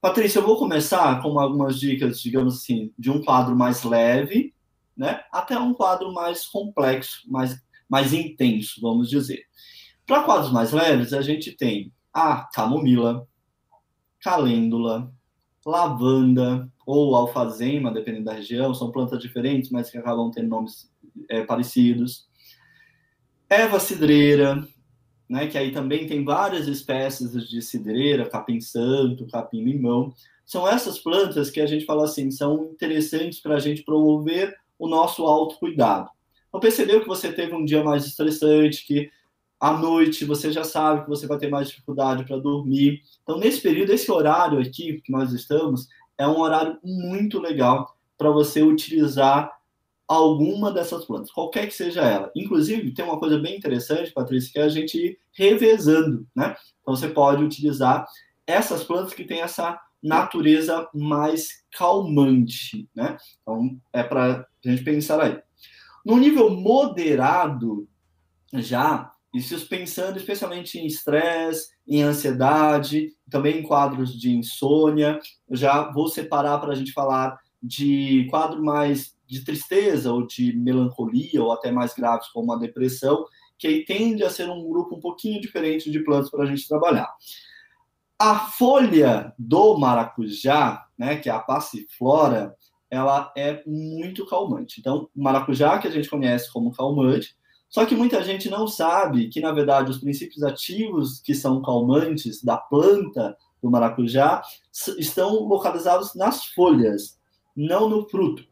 Patrícia, eu vou começar com algumas dicas, digamos assim, de um quadro mais leve, né, até um quadro mais complexo, mais, mais intenso, vamos dizer. Para quadros mais leves, a gente tem a camomila, calêndula, lavanda ou alfazema, dependendo da região, são plantas diferentes, mas que acabam tendo nomes é, parecidos. Erva cidreira, né, que aí também tem várias espécies de cidreira, capim santo, capim limão. São essas plantas que a gente fala assim, são interessantes para a gente promover o nosso autocuidado. Então, percebeu que você teve um dia mais estressante, que à noite você já sabe que você vai ter mais dificuldade para dormir. Então, nesse período, esse horário aqui que nós estamos é um horário muito legal para você utilizar alguma dessas plantas, qualquer que seja ela. Inclusive, tem uma coisa bem interessante, Patrícia, que é a gente ir revezando, né? Então, você pode utilizar essas plantas que têm essa natureza mais calmante, né? Então, é para a gente pensar aí. No nível moderado, já isso pensando especialmente em estresse, em ansiedade, também em quadros de insônia. Já vou separar para a gente falar de quadro mais de tristeza ou de melancolia, ou até mais graves, como a depressão, que aí tende a ser um grupo um pouquinho diferente de plantas para a gente trabalhar. A folha do maracujá, né, que é a passiflora, ela é muito calmante. Então, o maracujá, que a gente conhece como calmante, só que muita gente não sabe que, na verdade, os princípios ativos que são calmantes da planta do maracujá estão localizados nas folhas, não no fruto.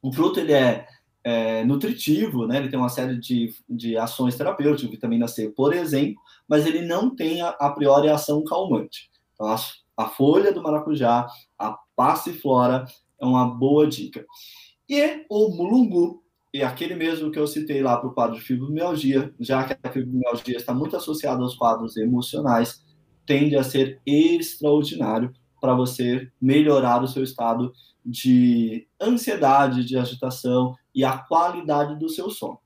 O fruto ele é, é nutritivo, né? ele tem uma série de, de ações terapêuticas, vitamina C, por exemplo, mas ele não tem a, a priori ação calmante. Então, a, a folha do maracujá, a passiflora, é uma boa dica. E o mulungu, e aquele mesmo que eu citei lá para o quadro de fibromialgia, já que a fibromialgia está muito associada aos quadros emocionais, tende a ser extraordinário para você melhorar o seu estado de ansiedade, de agitação e a qualidade do seu sono.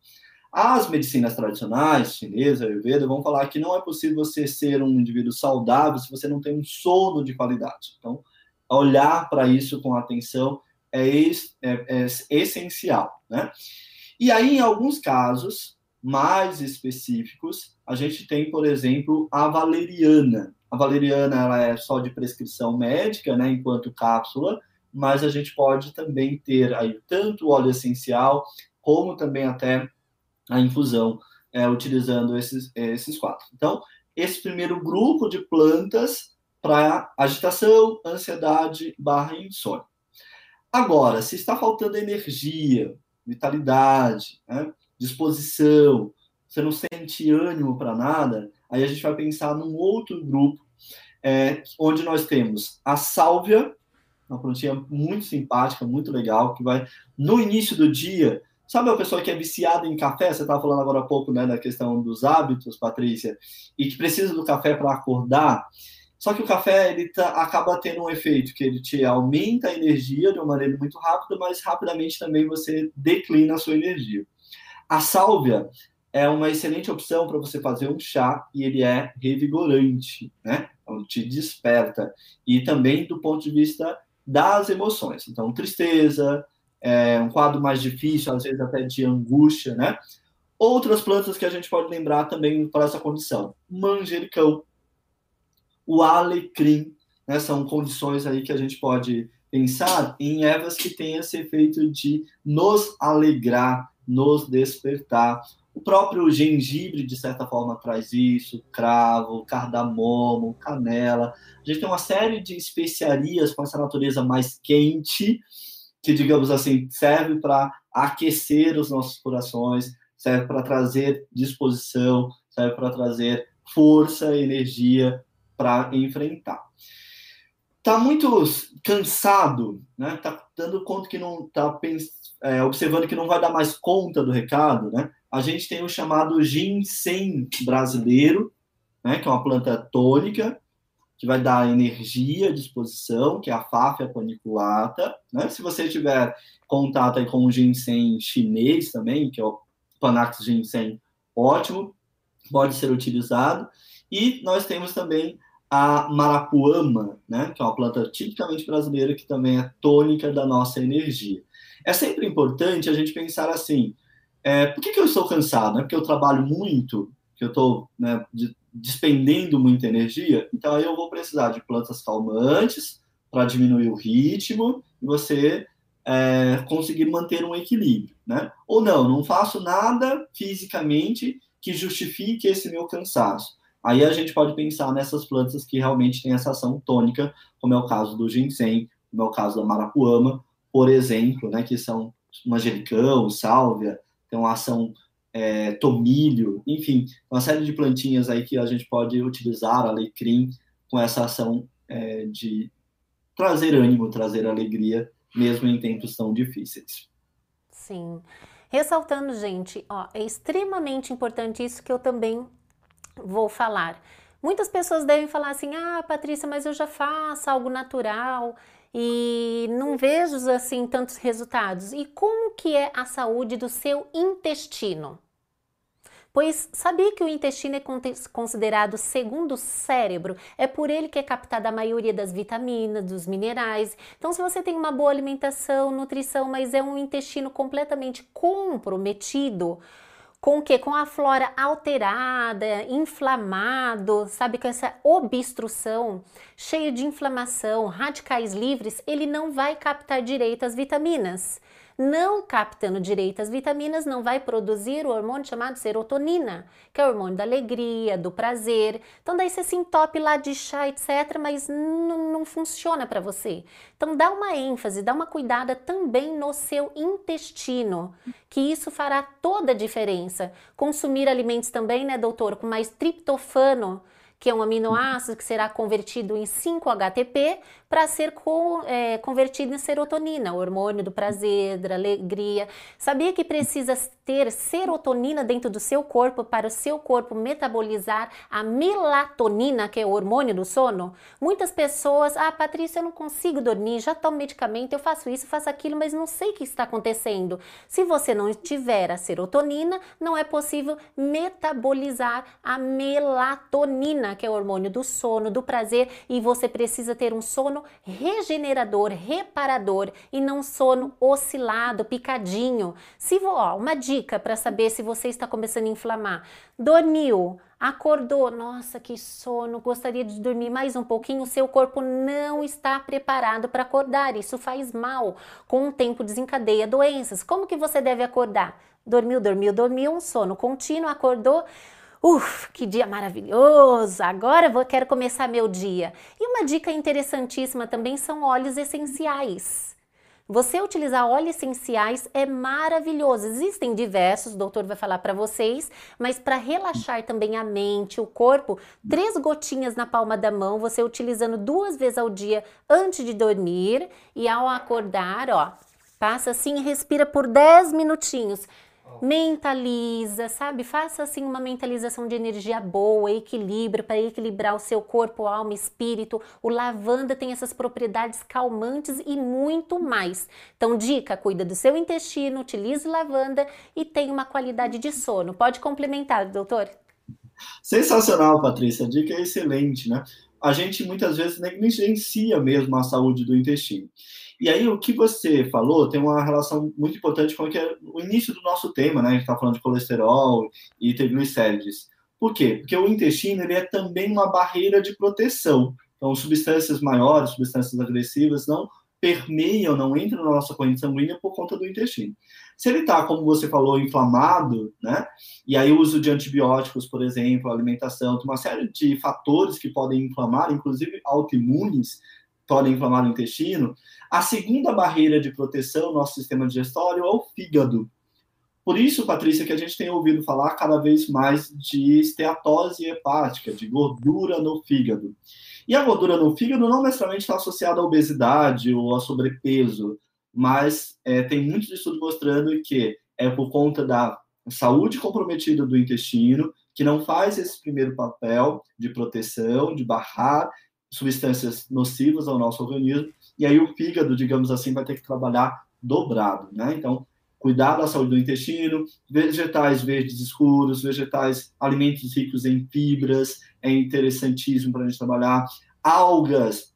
As medicinas tradicionais, chinesa, ayurveda, vão falar que não é possível você ser um indivíduo saudável se você não tem um sono de qualidade. Então, olhar para isso com atenção é, es, é, é essencial, né? E aí, em alguns casos mais específicos, a gente tem, por exemplo, a valeriana. A valeriana ela é só de prescrição médica, né, enquanto cápsula, mas a gente pode também ter aí tanto o óleo essencial como também até a infusão, é, utilizando esses, esses quatro. Então, esse primeiro grupo de plantas para agitação, ansiedade barra insônia. Agora, se está faltando energia, vitalidade, né, disposição, você não sente ânimo para nada, aí a gente vai pensar num outro grupo, é, onde nós temos a sálvia, uma plantinha muito simpática, muito legal, que vai, no início do dia, Sabe a pessoa que é viciada em café? Você estava falando agora há pouco né, da questão dos hábitos, Patrícia, e que precisa do café para acordar. Só que o café ele tá, acaba tendo um efeito que ele te aumenta a energia de uma maneira muito rápida, mas rapidamente também você declina a sua energia. A sálvia é uma excelente opção para você fazer um chá e ele é revigorante, né? Então, te desperta. E também do ponto de vista das emoções. Então, tristeza, é, um quadro mais difícil, às vezes até de angústia, né? Outras plantas que a gente pode lembrar também para essa condição: manjericão, o alecrim, né? São condições aí que a gente pode pensar em ervas que têm esse efeito de nos alegrar, nos despertar. O próprio gengibre, de certa forma, traz isso, cravo, cardamomo, canela. A gente tem uma série de especiarias com essa natureza mais quente, que, digamos assim, serve para aquecer os nossos corações, serve para trazer disposição, serve para trazer força, energia para enfrentar. Tá muito cansado, né? Tá dando conta que não tá é, observando que não vai dar mais conta do recado, né? A gente tem o chamado ginseng brasileiro, né? Que é uma planta tônica que vai dar energia, disposição, que é a Fáfia paniculata. Né? Se você tiver contato aí com o ginseng chinês também, que é o Panax ginseng, ótimo, pode ser utilizado. E nós temos também a marapuama, né, que é uma planta tipicamente brasileira que também é tônica da nossa energia. É sempre importante a gente pensar assim, é, por que, que eu estou cansado? É porque eu trabalho muito, que eu estou né, de, despendendo muita energia, então aí eu vou precisar de plantas calmantes para diminuir o ritmo e você é, conseguir manter um equilíbrio, né? Ou não, não faço nada fisicamente que justifique esse meu cansaço. Aí a gente pode pensar nessas plantas que realmente têm essa ação tônica, como é o caso do ginseng, como é o caso da marapuama, por exemplo, né, que são manjericão, sálvia, uma ação é, tomilho, enfim, uma série de plantinhas aí que a gente pode utilizar, alecrim, com essa ação é, de trazer ânimo, trazer alegria, mesmo em tempos tão difíceis. Sim. Ressaltando, gente, ó, é extremamente importante isso que eu também vou falar. Muitas pessoas devem falar assim: ah, Patrícia, mas eu já faço algo natural e não vejo assim tantos resultados. E como que é a saúde do seu intestino? Pois sabia que o intestino é considerado segundo cérebro? É por ele que é captada a maioria das vitaminas, dos minerais. Então, se você tem uma boa alimentação, nutrição, mas é um intestino completamente comprometido, com o que? Com a flora alterada, inflamado, sabe? Com essa obstrução, cheio de inflamação, radicais livres, ele não vai captar direito as vitaminas não captando direito as vitaminas, não vai produzir o hormônio chamado serotonina, que é o hormônio da alegria, do prazer. Então, daí você se entope lá de chá, etc., mas não, funciona para você. Então, dá uma ênfase, dá uma cuidada também no seu intestino, que isso fará toda a diferença. Consumir alimentos também, né, doutor, com mais triptofano que é um aminoácido que será convertido em 5-HTP para ser co, é, convertido em serotonina, o hormônio do prazer, da alegria. Sabia que precisa ter serotonina dentro do seu corpo para o seu corpo metabolizar a melatonina, que é o hormônio do sono? Muitas pessoas, ah, Patrícia, eu não consigo dormir, já tomo medicamento, eu faço isso, faço aquilo, mas não sei o que está acontecendo. Se você não tiver a serotonina, não é possível metabolizar a melatonina, que é o hormônio do sono, do prazer, e você precisa ter um sono regenerador, reparador e não sono oscilado, picadinho. Se ó, uma dica para saber se você está começando a inflamar. Dormiu, acordou, nossa, que sono, gostaria de dormir mais um pouquinho, o seu corpo não está preparado para acordar. Isso faz mal. Com o tempo desencadeia doenças. Como que você deve acordar? Dormiu, dormiu, dormiu, um sono contínuo, acordou. Uf, que dia maravilhoso! Agora vou quero começar meu dia. E uma dica interessantíssima também são óleos essenciais. Você utilizar óleos essenciais é maravilhoso. Existem diversos, o doutor vai falar para vocês, mas para relaxar também a mente, o corpo, três gotinhas na palma da mão, você utilizando duas vezes ao dia antes de dormir e ao acordar, ó, passa assim e respira por 10 minutinhos mentaliza, sabe? Faça assim uma mentalização de energia boa, equilíbrio, para equilibrar o seu corpo, alma, espírito. O lavanda tem essas propriedades calmantes e muito mais. Então, dica: cuida do seu intestino, utilize lavanda e tenha uma qualidade de sono. Pode complementar, doutor? Sensacional, Patrícia. A dica é excelente, né? A gente muitas vezes negligencia mesmo a saúde do intestino. E aí, o que você falou tem uma relação muito importante com o, é o início do nosso tema, né? A gente está falando de colesterol e triglicérides. Por quê? Porque o intestino ele é também uma barreira de proteção. Então, substâncias maiores, substâncias agressivas, não permeiam, não entram na nossa corrente sanguínea por conta do intestino. Se ele está, como você falou, inflamado, né? E aí o uso de antibióticos, por exemplo, alimentação, uma série de fatores que podem inflamar, inclusive autoimunes, podem inflamar o intestino, a segunda barreira de proteção no nosso sistema digestório é o fígado. Por isso, Patrícia, que a gente tem ouvido falar cada vez mais de esteatose hepática, de gordura no fígado. E a gordura no fígado não necessariamente está associada à obesidade ou a sobrepeso, mas é, tem muitos estudos mostrando que é por conta da saúde comprometida do intestino, que não faz esse primeiro papel de proteção, de barrar substâncias nocivas ao nosso organismo, e aí o fígado, digamos assim, vai ter que trabalhar dobrado, né? Então, cuidar da saúde do intestino, vegetais verdes escuros, vegetais, alimentos ricos em fibras, é interessantíssimo para a gente trabalhar. Algas,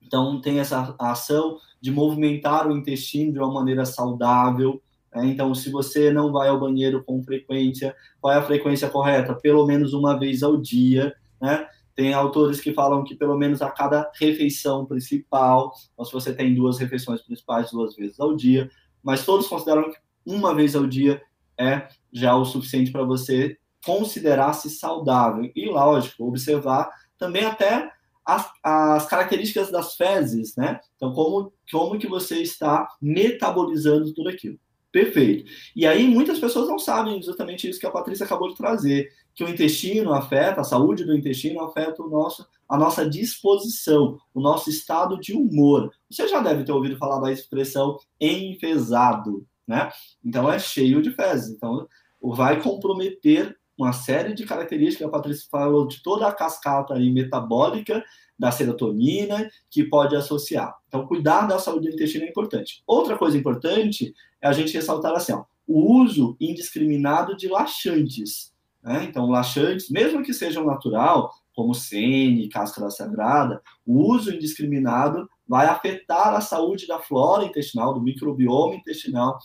então tem essa ação de movimentar o intestino de uma maneira saudável. Né? Então, se você não vai ao banheiro com frequência, qual é a frequência correta? Pelo menos uma vez ao dia, né? Tem autores que falam que pelo menos a cada refeição principal, então se você tem duas refeições principais duas vezes ao dia, mas todos consideram que uma vez ao dia é já o suficiente para você considerar-se saudável. E, lógico, observar também até as, as, características das fezes, né? Então, como, como que você está metabolizando tudo aquilo. Perfeito. E aí, muitas pessoas não sabem exatamente isso que a Patrícia acabou de trazer, que o intestino afeta, a saúde do intestino afeta o nosso, a nossa disposição, o nosso estado de humor. Você já deve ter ouvido falar da expressão enfesado, né? Então é cheio de fezes. Então vai comprometer uma série de características. A Patrícia falou de toda a cascata aí metabólica da serotonina que pode associar. Então, cuidar da saúde do intestino é importante. Outra coisa importante é a gente ressaltar assim, ó, o uso indiscriminado de laxantes. Né? Então, laxantes, mesmo que sejam natural, como sene, cáscara sagrada, o uso indiscriminado vai afetar a saúde da flora intestinal, do microbioma intestinal.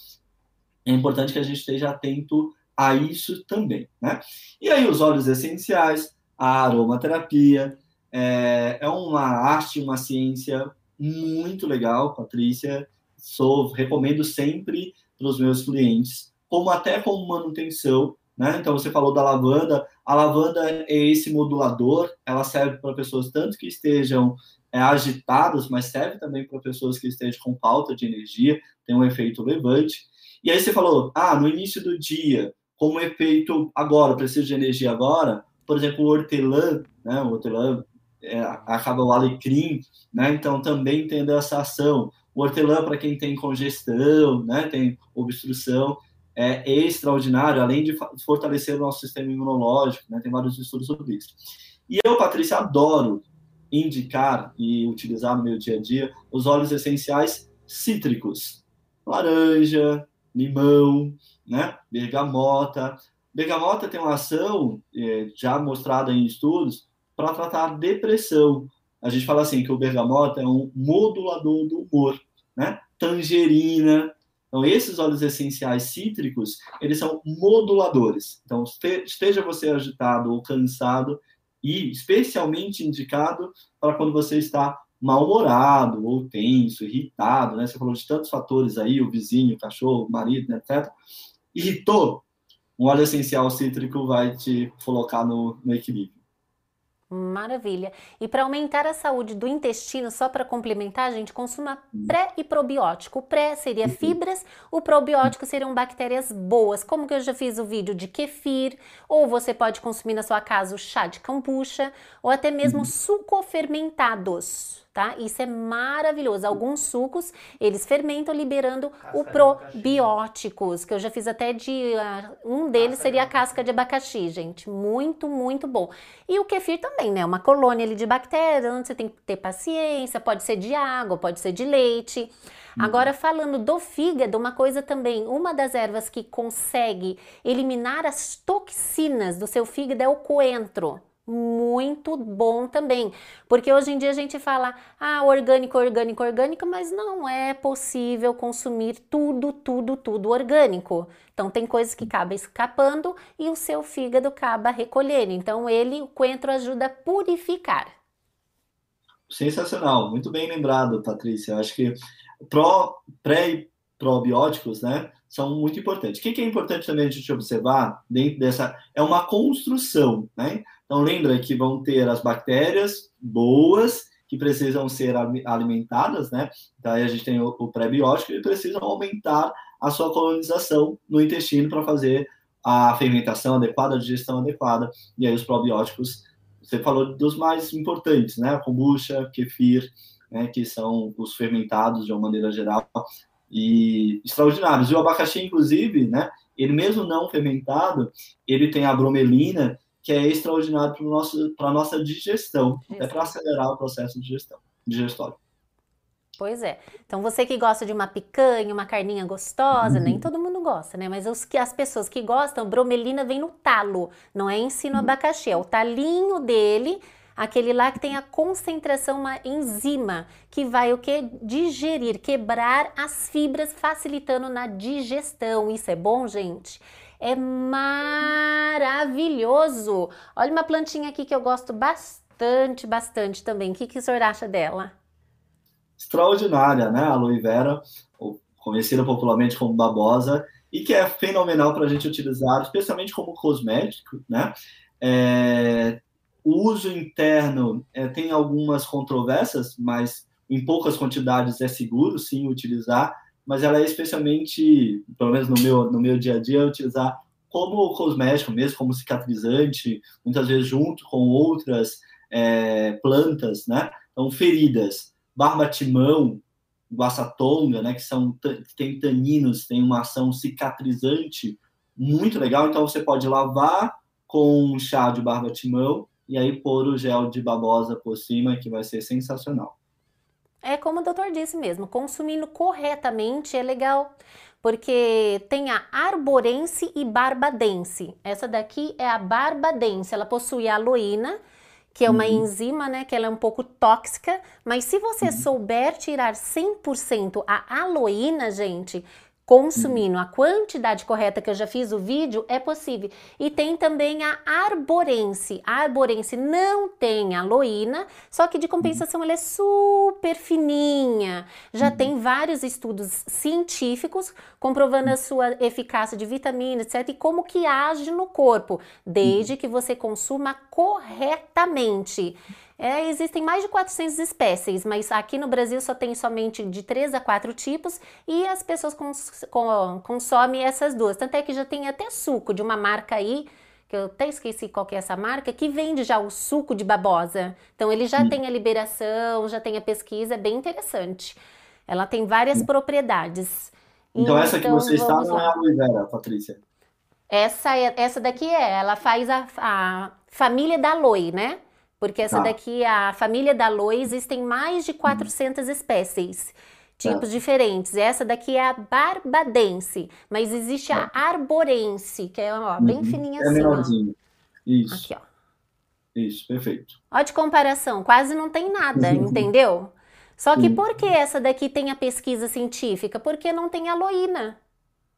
É importante que a gente esteja atento a isso também, né? E aí os óleos essenciais, a aromaterapia, é, é uma arte, uma ciência muito legal, Patrícia. Sou, recomendo sempre para os meus clientes, como até como manutenção né? Então, você falou da lavanda. A lavanda é esse modulador, ela serve para pessoas tanto que estejam é, agitadas, mas serve também para pessoas que estejam com falta de energia, tem um efeito levante. E aí você falou, ah, no início do dia, como efeito agora, preciso de energia agora, por exemplo, o hortelã, né? O hortelã é, acaba o alecrim, né? Então também tendo essa ação. O hortelã para quem tem congestão, né? Tem obstrução, é extraordinário, além de fortalecer o nosso sistema imunológico, né? Tem vários estudos sobre isso. E eu, Patrícia, adoro indicar e utilizar no meu dia a dia os óleos essenciais cítricos. Laranja, limão, né? Bergamota. Bergamota tem uma ação é, já mostrada em estudos para tratar a depressão. A gente fala assim que o bergamota é um modulador do humor, né? Tangerina. Então, esses óleos essenciais cítricos, eles são moduladores. Então, esteja você agitado ou cansado, e especialmente indicado para quando você está mal-humorado ou tenso, irritado, né? Você falou de tantos fatores aí, o vizinho, o cachorro, o marido, né, etc. Irritou, um óleo essencial cítrico vai te colocar no, no equilíbrio. Maravilha. E para aumentar a saúde do intestino, só para complementar, a gente consuma pré e probiótico. O pré seria uhum. fibras, o probiótico seriam bactérias boas, como que eu já fiz o vídeo de kefir, ou você pode consumir na sua casa o chá de kombucha, ou até mesmo uhum. sucofermentados tá? Isso é maravilhoso. Alguns sucos, eles fermentam liberando casca o probióticos, que eu já fiz até de uh, um deles casca seria a casca de abacaxi, gente. Muito, muito bom. E o kefir também, né? Uma colônia ali de bactérias, onde você tem que ter paciência, pode ser de água, pode ser de leite. Uhum. Agora, falando do fígado, uma coisa também, uma das ervas que consegue eliminar as toxinas do seu fígado é o coentro muito bom também. Porque hoje em dia a gente fala, ah, orgânico, orgânico, orgânico, mas não é possível consumir tudo, tudo, tudo orgânico. Então tem coisas que acabam escapando e o seu fígado acaba recolhendo. Então ele, o coentro ajuda a purificar. Sensacional, muito bem lembrado, Patrícia. Eu acho que pró, pré e probióticos, né, são muito importantes. O que é importante também a gente observar dentro dessa é uma construção, né? Então, lembra que vão ter as bactérias boas que precisam ser alimentadas, né? Daí a gente tem o, o pré-biótico e precisam aumentar a sua colonização no intestino para fazer a fermentação adequada, a digestão adequada. E aí os probióticos, você falou dos mais importantes, né? A kombucha, kefir, né? que são os fermentados de uma maneira geral e extraordinários. E o abacaxi, inclusive, né? Ele mesmo não fermentado, ele tem a bromelina que é extraordinário para a nossa digestão, é para acelerar o processo de digestão, digestório. Pois é. Então você que gosta de uma picanha, uma carninha gostosa, uhum. nem todo mundo gosta, né? Mas os que as pessoas que gostam, bromelina vem no talo, não é em si no uhum. abacaxi, é o talinho dele, aquele lá que tem a concentração uma enzima que vai o que digerir, quebrar as fibras, facilitando na digestão. Isso é bom, gente? É maravilhoso. Olha uma plantinha aqui que eu gosto bastante, bastante também. O que, que o senhor acha dela? Extraordinária, né? A aloe vera, conhecida popularmente como babosa, e que é fenomenal para a gente utilizar, especialmente como cosmético, né? É, o uso interno é, tem algumas controvérsias, mas em poucas quantidades é seguro, sim, utilizar mas ela é especialmente, pelo menos no meu, no meu dia a dia, utilizar como cosmético mesmo, como cicatrizante, muitas vezes junto com outras é, plantas, né? Então, feridas, barbatimão, guaçatonga, né? Que são que tem taninos, tem uma ação cicatrizante muito legal. Então, você pode lavar com um chá de barbatimão e aí pôr o gel de babosa por cima, que vai ser sensacional. É como o doutor disse mesmo, consumindo corretamente é legal, porque tem a arborense e barbadense. Essa daqui é a barbadense, ela possui aloína, que é uma uhum. enzima, né, que ela é um pouco tóxica, mas se você uhum. souber tirar 100% a aloína, gente, consumindo a quantidade correta que eu já fiz o vídeo, é possível. E tem também a arborense. A arborense não tem aloína, só que de compensação ela é super fininha. Já uhum. tem vários estudos científicos comprovando a sua eficácia de vitamina, etc. E como que age no corpo, desde uhum. que você consuma corretamente. É, existem mais de 400 espécies, mas aqui no Brasil só tem somente de 3 a 4 tipos e as pessoas cons com, consomem essas duas. Tanto é que já tem até suco de uma marca aí que eu até esqueci qual que é essa marca, que vende já o suco de babosa. Então ele já hum. tem a liberação, já tem a pesquisa, é bem interessante. Ela tem várias hum. propriedades. Então, então, essa que então, você está não é a aloe vera, Patrícia? Essa, é, essa daqui é, ela faz a, a família da aloe, né? Porque essa tá. daqui, a família da aloe, existem mais de 400 uhum. espécies tipos tá. diferentes. Essa daqui é a barbadense, mas existe tá. a arborense, que é ó, bem uhum. fininha é assim. Menorzinho. Isso. Aqui, ó. Isso, perfeito. Ó, de comparação, quase não tem nada, uhum. entendeu? Só que por que essa daqui tem a pesquisa científica? Porque não tem aloína.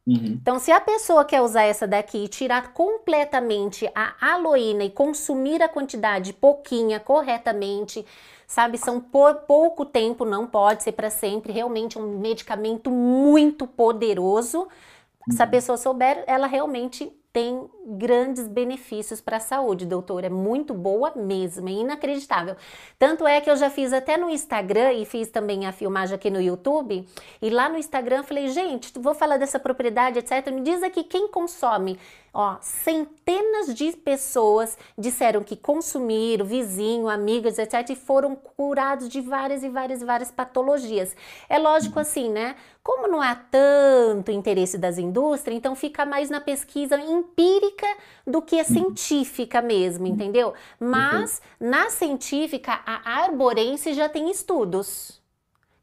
Uhum. Então, se a pessoa quer usar essa daqui e tirar completamente a aloína e consumir a quantidade pouquinha corretamente, sabe, são por pouco tempo, não pode ser para sempre, realmente um medicamento muito poderoso. Uhum. Se a uhum. pessoa souber, ela realmente tem grandes benefícios para a saúde, doutor. É muito boa mesmo, é inacreditável. Tanto é que eu já fiz até no Instagram e fiz também a filmagem aqui no YouTube. E lá no Instagram falei, gente, vou falar dessa propriedade, etc. Me diz aqui quem consome Ó, centenas de pessoas disseram que consumiram, vizinho, amigas, etc, e foram curados de várias e várias e várias patologias. É lógico assim, né? Como não há tanto interesse das indústrias, então fica mais na pesquisa empírica do que a científica mesmo, entendeu? Mas na científica, a arborense já tem estudos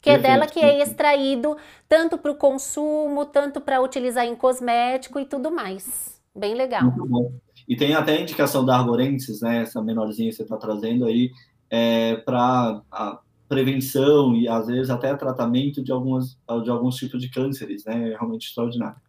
que é dela que é extraído tanto para o consumo, tanto para utilizar em cosmético e tudo mais. Bem legal. Muito bom. E tem até a indicação da Arborensis, né? Essa menorzinha que você está trazendo aí, é, para a prevenção e às vezes até tratamento de, algumas, de alguns tipos de cânceres, né? É realmente extraordinário.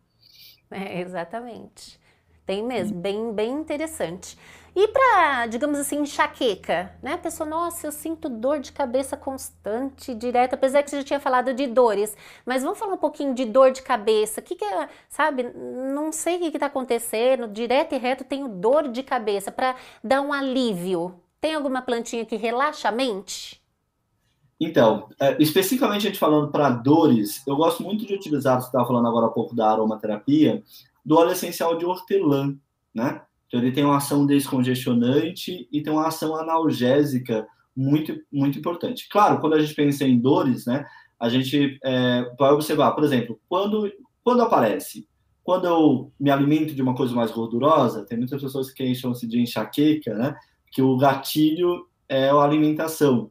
É, exatamente. Tem mesmo, bem, bem interessante. E para, digamos assim, enxaqueca, né? A pessoa, nossa, eu sinto dor de cabeça constante, direta, apesar que você já tinha falado de dores, mas vamos falar um pouquinho de dor de cabeça. O que, que é, sabe? Não sei o que está acontecendo, direto e reto tenho dor de cabeça para dar um alívio. Tem alguma plantinha que relaxa a mente? Então, é, especificamente a gente falando para dores, eu gosto muito de utilizar, você estava falando agora há pouco da aromaterapia, do óleo essencial de hortelã, né? Então, ele tem uma ação descongestionante e tem uma ação analgésica muito, muito importante. Claro, quando a gente pensa em dores, né, a gente é, vai observar, por exemplo, quando, quando aparece, quando eu me alimento de uma coisa mais gordurosa, tem muitas pessoas que chamam-se de enxaqueca, né, que o gatilho é a alimentação.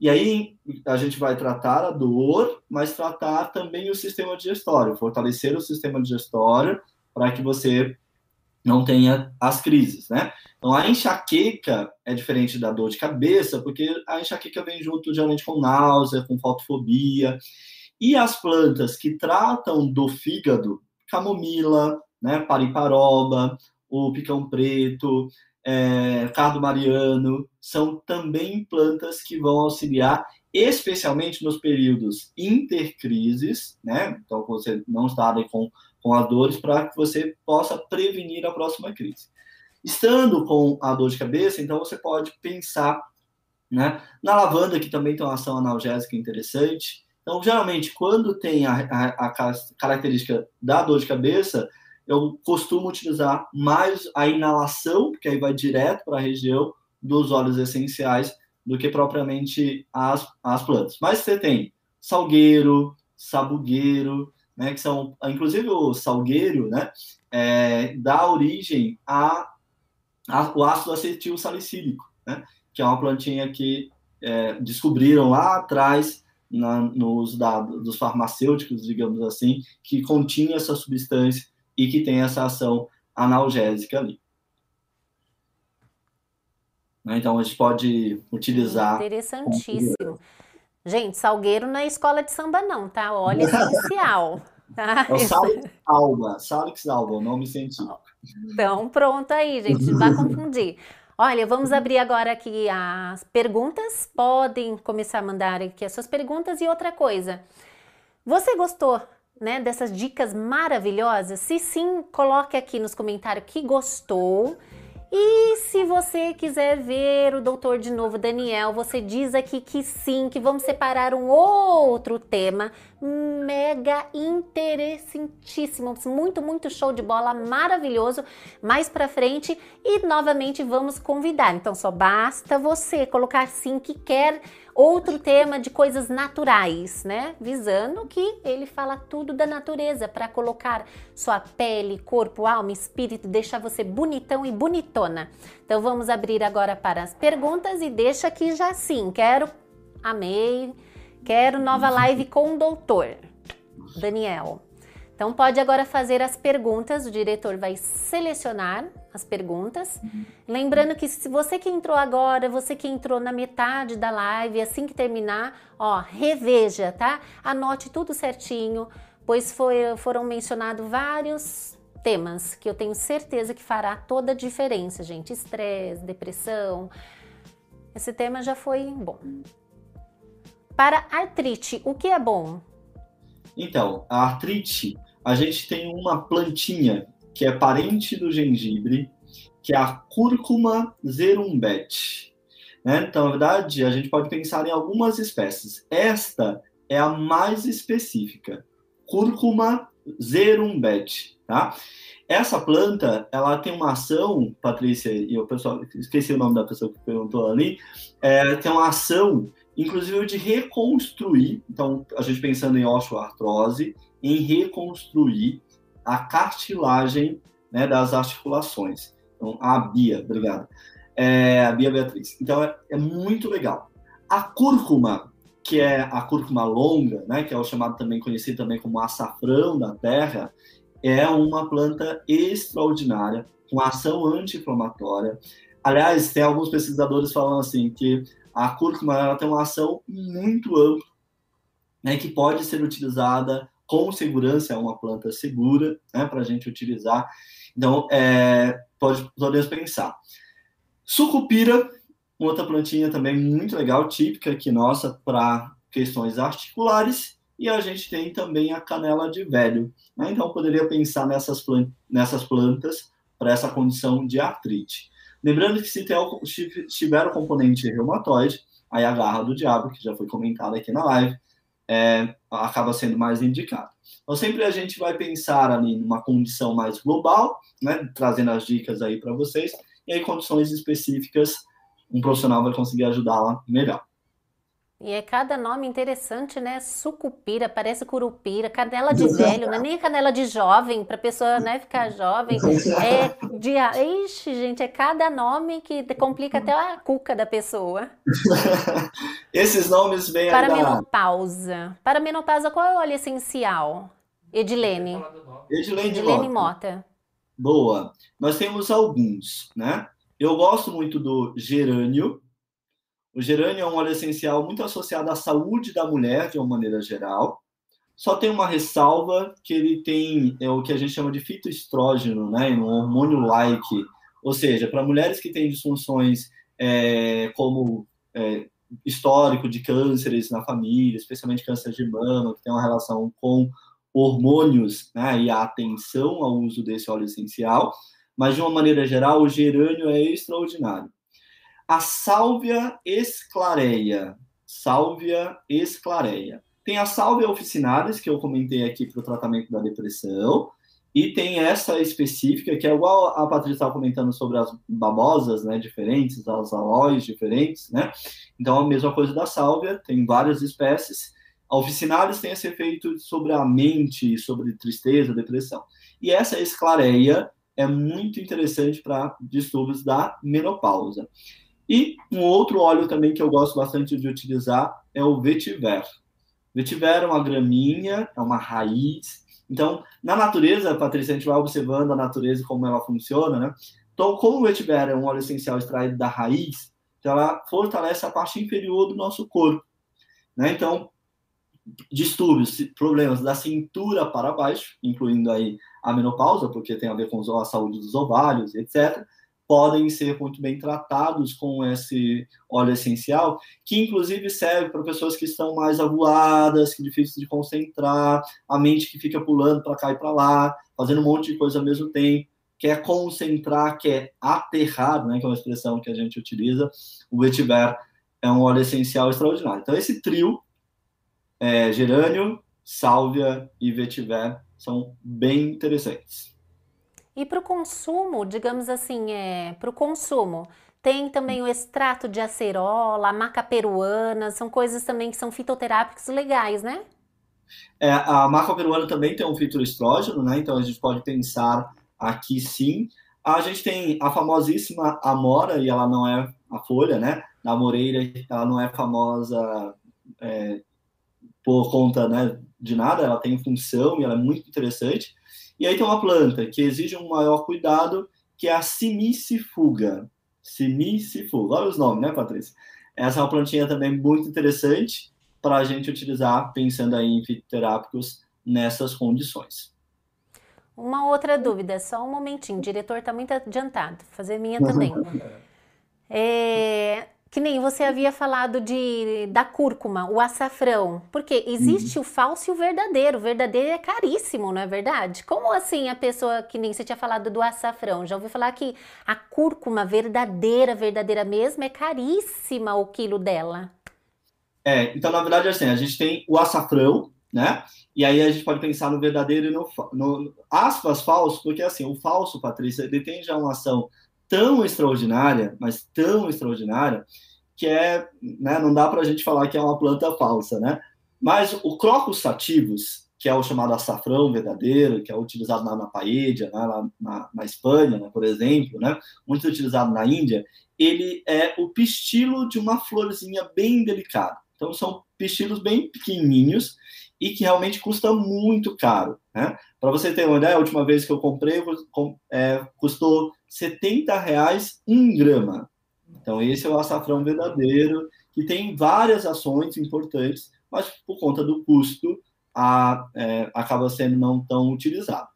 E aí a gente vai tratar a dor, mas tratar também o sistema digestório, fortalecer o sistema digestório para que você não tenha as crises, né? Então, a enxaqueca é diferente da dor de cabeça, porque a enxaqueca vem junto geralmente com náusea, com fotofobia. E as plantas que tratam do fígado, camomila, né, pariparoba, o picão preto, é, cardo mariano, são também plantas que vão auxiliar, especialmente nos períodos intercrises, né? Então, você não está com com as dores para que você possa prevenir a próxima crise. Estando com a dor de cabeça, então você pode pensar né, na lavanda, que também tem uma ação analgésica interessante. Então, geralmente, quando tem a, a, a característica da dor de cabeça, eu costumo utilizar mais a inalação, porque aí vai direto para a região dos óleos essenciais, do que propriamente as, as plantas. Mas você tem salgueiro, sabugueiro, né, que são, inclusive o salgueiro, né, é, dá origem a, a, o ácido acetil salicílico, né, que é uma plantinha que é, descobriram lá atrás na, nos dados dos farmacêuticos, digamos assim, que continha essa substância e que tem essa ação analgésica ali. Né, então a gente pode utilizar. Interessantíssimo. Gente, Salgueiro não é escola de samba, não, tá? Olha, essencial. Tá? É o Salix alba, Salix alba, o nome científico. Então, pronto aí, gente, não vai confundir. Olha, vamos abrir agora aqui as perguntas. Podem começar a mandar aqui as suas perguntas. E outra coisa, você gostou né, dessas dicas maravilhosas? Se sim, coloque aqui nos comentários que gostou. E se você quiser ver o doutor de novo, Daniel, você diz aqui que sim, que vamos separar um outro tema mega interessantíssimo, muito, muito show de bola, maravilhoso, mais pra frente e novamente vamos convidar. Então só basta você colocar sim que quer outro tema de coisas naturais, né? Visando que ele fala tudo da natureza para colocar sua pele, corpo, alma, espírito, deixar você bonitão e bonitona. Então vamos abrir agora para as perguntas e deixa aqui já sim. Quero, amei, quero nova live com o doutor Daniel. Então pode agora fazer as perguntas, o diretor vai selecionar as perguntas. Uhum. Lembrando que se você que entrou agora, você que entrou na metade da live, assim que terminar, ó, reveja, tá? Anote tudo certinho, pois foi, foram mencionados vários temas que eu tenho certeza que fará toda a diferença, gente. Estresse, depressão. Esse tema já foi bom. Para artrite, o que é bom? Então, a artrite a gente tem uma plantinha que é parente do gengibre, que é a cúrcuma zerumbet. Né? Então, na verdade, a gente pode pensar em algumas espécies. Esta é a mais específica, cúrcuma zerumbet. Tá? Essa planta, ela tem uma ação, Patrícia e o pessoal, esqueci o nome da pessoa que perguntou ali, é, tem uma ação, inclusive, de reconstruir. Então, a gente pensando em osteoartrose, em reconstruir a cartilagem né, das articulações. Então, a Bia, obrigado. É, a Bia Beatriz. Então, é, é, muito legal. A cúrcuma, que é a cúrcuma longa, né, que é o chamado também conhecido também como açafrão da terra, é uma planta extraordinária, com ação anti-inflamatória. Aliás, tem alguns pesquisadores falando assim que a cúrcuma ela tem uma ação muito ampla, né, que pode ser utilizada com segurança, é uma planta segura né, para a gente utilizar. Então, é, pode, podemos pensar. Sucupira, outra plantinha também muito legal, típica aqui nossa para questões articulares. E a gente tem também a canela de velho. Né? Então, poderia pensar nessas, plant nessas plantas para essa condição de artrite. Lembrando que se, tiver o componente reumatoide, aí a garra do diabo, que já foi comentada aqui na live, é, acaba sendo mais indicado. Então, sempre a gente vai pensar ali numa condição mais global, né, trazendo as dicas aí para vocês, e aí condições específicas, um profissional vai conseguir ajudá-la melhor. E é cada nome interessante, né? Sucupira, parece curupira, canela de velho, não é nem canela de jovem, para a pessoa né, ficar jovem. É de. Ixi, gente, é cada nome que complica até a cuca da pessoa. Esses nomes vêm Para da... menopausa. Para menopausa, qual é o óleo essencial? Edilene. Edilene, Edilene Mota. Mota. Boa. Nós temos alguns, né? Eu gosto muito do gerânio, o gerânio é um óleo essencial muito associado à saúde da mulher, de uma maneira geral. Só tem uma ressalva que ele tem é o que a gente chama de fitoestrógeno, né, um hormônio-like, ou seja, para mulheres que têm disfunções é, como é, histórico de cânceres na família, especialmente câncer de mama, que tem uma relação com hormônios né, e a atenção ao uso desse óleo essencial, mas de uma maneira geral, o gerânio é extraordinário. A sálvia esclareia. Sálvia esclareia. Tem a sálvia officinalis, que eu comentei aqui para o tratamento da depressão, e tem essa específica, que é igual a Patrícia estava comentando sobre as babosas, né, diferentes, as aloes diferentes, né? Então, a mesma coisa da sálvia, tem várias espécies. A officinalis tem esse efeito sobre a mente, sobre tristeza, depressão. E essa esclareia é muito interessante para distúrbios da menopausa. E um outro óleo também que eu gosto bastante de utilizar é o vetiver. Vetiver é uma graminha, é uma raiz. Então, na natureza, Patrícia, a gente vai observando a natureza como ela funciona, né? Então, como o vetiver é um óleo essencial extraído da raiz, então ela fortalece a parte inferior do nosso corpo. Né? Então, distúrbios, problemas da cintura para baixo, incluindo aí a menopausa, porque tem a ver com a saúde dos ovários, etc podem ser muito bem tratados com esse óleo essencial, que inclusive serve para pessoas que estão mais avoadas, que difíceis de concentrar, a mente que fica pulando para cá e para lá, fazendo um monte de coisa ao mesmo tempo, quer concentrar, quer aterrar, né, que é uma expressão que a gente utiliza, o vetiver é um óleo essencial extraordinário. Então, esse trio, é, gerânio, sálvia e vetiver, são bem interessantes. E para o consumo, digamos assim, é, para o consumo, tem também o extrato de acerola, a maca peruana, são coisas também que são fitoterápicos legais, né? É, a maca peruana também tem um fitoestrógeno, né? Então a gente pode pensar aqui sim. A gente tem a famosíssima amora, e ela não é a folha, né? Na moreira, ela não é famosa é, por conta né, de nada, ela tem função e ela é muito interessante. E aí tem uma planta que exige um maior cuidado, que é a simicifuga. Simicifuga. Olha os nomes, né, Patrícia? Essa é uma plantinha também muito interessante para a gente utilizar pensando aí em fitoterápicos nessas condições. Uma outra dúvida, só um momentinho, o diretor está muito adiantado, fazer minha também. É, que nem você havia falado de da cúrcuma, o açafrão. Porque existe uhum. o falso e o verdadeiro. O verdadeiro é caríssimo, não é verdade? Como assim a pessoa, que nem você tinha falado do açafrão? Já ouvi falar que a cúrcuma verdadeira, verdadeira mesmo, é caríssima o quilo dela. É, então na verdade assim, a gente tem o açafrão, né? E aí a gente pode pensar no verdadeiro e no, no aspas falso, porque assim, o falso, Patrícia, ele já uma ação tão extraordinária, mas tão extraordinária, que é, né, não dá para a gente falar que é uma planta falsa, né? Mas o Crocus sativus, que é o chamado açafrão verdadeiro, que é utilizado na, na paella, né, lá na, na Espanha, né, por exemplo, né, muito utilizado na Índia, ele é o pistilo de uma florzinha bem delicada. Então, são pistilos bem pequenininhos e que realmente custa muito caro. Né? Para você ter uma ideia, a última vez que eu comprei, é, custou 70 reais um grama. Então, esse é o açafrão verdadeiro, que tem várias ações importantes, mas por conta do custo, a, é, acaba sendo não tão utilizado.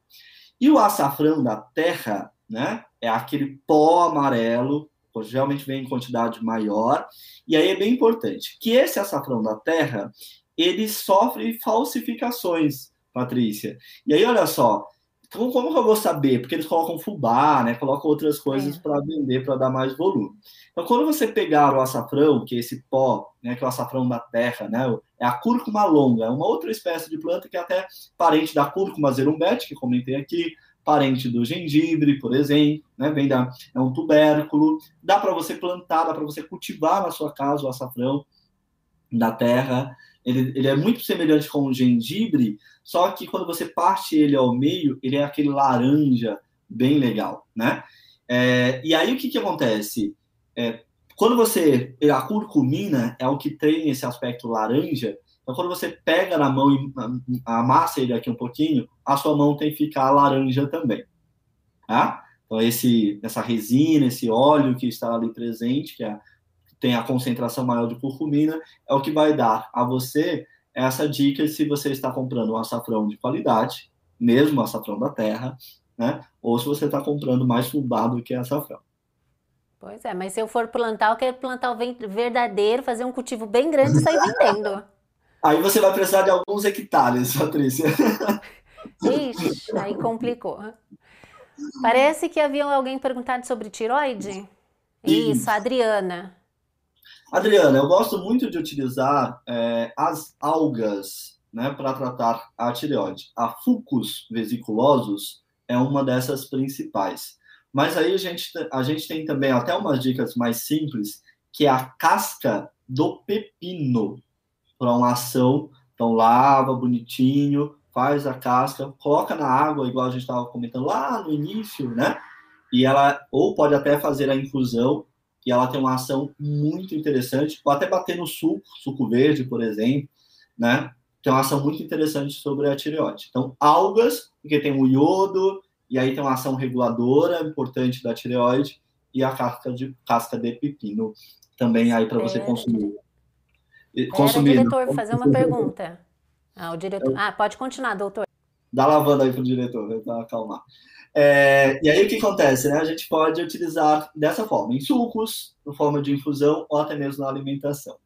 E o açafrão da terra, né, é aquele pó amarelo, geralmente vem em quantidade maior, e aí é bem importante que esse açafrão da terra, ele sofre falsificações, Patrícia. E aí, olha só, como, como que eu vou saber? Porque eles colocam fubá, né? Colocam outras coisas é. para vender, para dar mais volume. Então, quando você pegar o açafrão, que é esse pó, né, que é o açafrão da terra, né? É a cúrcuma longa, é uma outra espécie de planta que é até parente da cúrcuma zerumbete, que comentei aqui, parente do gengibre, por exemplo, né? Vem da, é um tubérculo. Dá para você plantar, dá para você cultivar na sua casa o açafrão da terra. Ele, ele, é muito semelhante com o gengibre, só que quando você parte ele ao meio, ele é aquele laranja bem legal, né? É, e aí o que, que acontece? É, quando você. A curcumina é o que tem esse aspecto laranja. Então, quando você pega na mão e amassa ele aqui um pouquinho, a sua mão tem que ficar laranja também. Tá? Então, esse, essa resina, esse óleo que está ali presente, que é tem a concentração maior de curcumina, é o que vai dar a você essa dica se você está comprando um açafrão de qualidade, mesmo açafrão da terra, né? Ou se você está comprando mais fubá do que açafrão. Pois é, mas se eu for plantar, eu quero plantar o verdadeiro, fazer um cultivo bem grande e sair vendendo. Aí você vai precisar de alguns hectares, Patrícia. Ixi, aí complicou. Parece que havia alguém perguntado sobre tiroide. Isso, Adriana. Adriana, eu gosto muito de utilizar é, as algas né, para tratar a tireoide. A Fucus vesiculosus é uma dessas principais. Mas aí a gente, a gente tem também até umas dicas mais simples, que é a casca do pepino para uma ação. Então, lava bonitinho, faz a casca, coloca na água, igual a gente estava comentando lá no início, né? E ela, ou pode até fazer a infusão, e ela tem uma ação muito interessante, ou até bater no suco, suco verde, por exemplo, né? Tem uma ação muito interessante sobre a tireoide. Então, algas, porque tem o iodo, e aí tem uma ação reguladora importante da tireoide, e a casca de, casca de pepino também aí para você consumir. Consumir. diretor, fazer uma pergunta. Ah, o diretor. Ah, pode continuar, doutor. Dá lavanda aí para o diretor, para acalmar. É, e aí o que acontece? Né? A gente pode utilizar dessa forma, em sucos, em forma de infusão ou até mesmo na alimentação.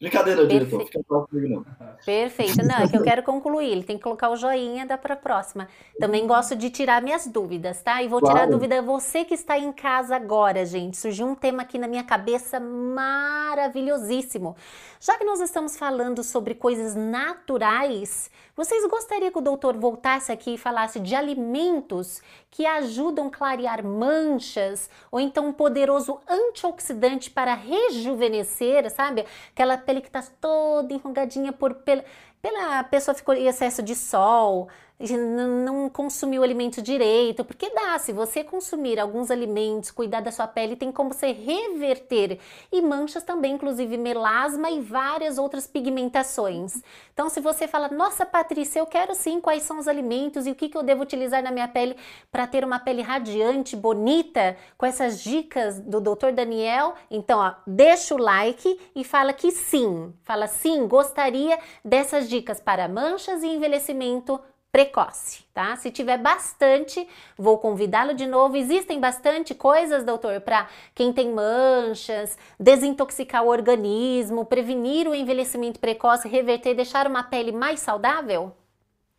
Brincadeira, diretor. Fica comigo, não. Perfeito. Não, é que eu quero concluir. Ele tem que colocar o joinha, dá para a próxima. Também gosto de tirar minhas dúvidas, tá? E vou claro. tirar a dúvida você que está em casa agora, gente. Surgiu um tema aqui na minha cabeça maravilhosíssimo. Já que nós estamos falando sobre coisas naturais, vocês gostariam que o doutor voltasse aqui e falasse de alimentos que ajudam a clarear manchas ou então um poderoso antioxidante para rejuvenescer, sabe? Aquela pele que está toda enrugadinha por pela, pela pessoa ficou em excesso de sol, não consumiu o alimento direito, porque dá, se você consumir alguns alimentos, cuidar da sua pele, tem como você reverter. E manchas também, inclusive melasma e várias outras pigmentações. Então, se você fala, nossa Patrícia, eu quero sim quais são os alimentos e o que, que eu devo utilizar na minha pele para ter uma pele radiante, bonita, com essas dicas do Dr. Daniel, então, ó, deixa o like e fala que sim. Fala sim, gostaria dessas dicas para manchas e envelhecimento precoce, tá? Se tiver bastante, vou convidá-lo de novo. Existem bastante coisas, doutor, para quem tem manchas, desintoxicar o organismo, prevenir o envelhecimento precoce, reverter, deixar uma pele mais saudável?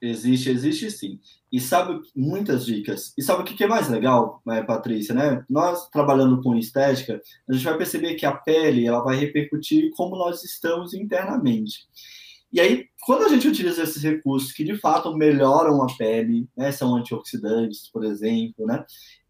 Existe, existe sim. E sabe muitas dicas. E sabe o que é mais legal, né, Patrícia, né? Nós trabalhando com estética, a gente vai perceber que a pele ela vai repercutir como nós estamos internamente. E aí, quando a gente utiliza esses recursos que de fato melhoram a pele, né, são antioxidantes, por exemplo, né?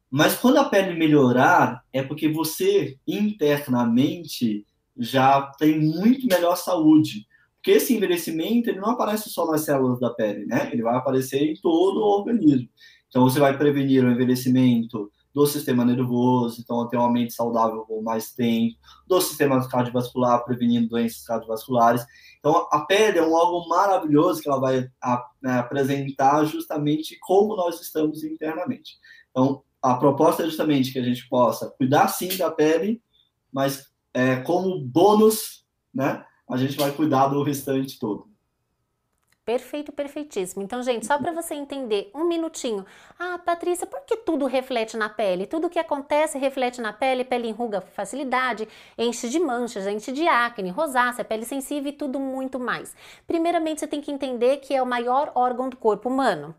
Mas quando a pele melhorar, é porque você internamente já tem muito melhor saúde. Porque esse envelhecimento ele não aparece só nas células da pele, né? Ele vai aparecer em todo o organismo. Então você vai prevenir o envelhecimento do sistema nervoso, então ter uma mente saudável por mais tempo, do sistema cardiovascular, prevenindo doenças cardiovasculares. Então, a pele é um órgão maravilhoso que ela vai né, apresentar justamente como nós estamos internamente. Então, a proposta é justamente que a gente possa cuidar sim da pele, mas é, como bônus, né, a gente vai cuidar do restante todo. Perfeito, perfeitíssimo. Então, gente, só para você entender, um minutinho. Ah, Patrícia, por que tudo reflete na pele? Tudo que acontece reflete na pele, pele enruga facilidade, enche de manchas, enche de acne, rosácea, pele sensível e tudo muito mais. Primeiramente, você tem que entender que é o maior órgão do corpo humano.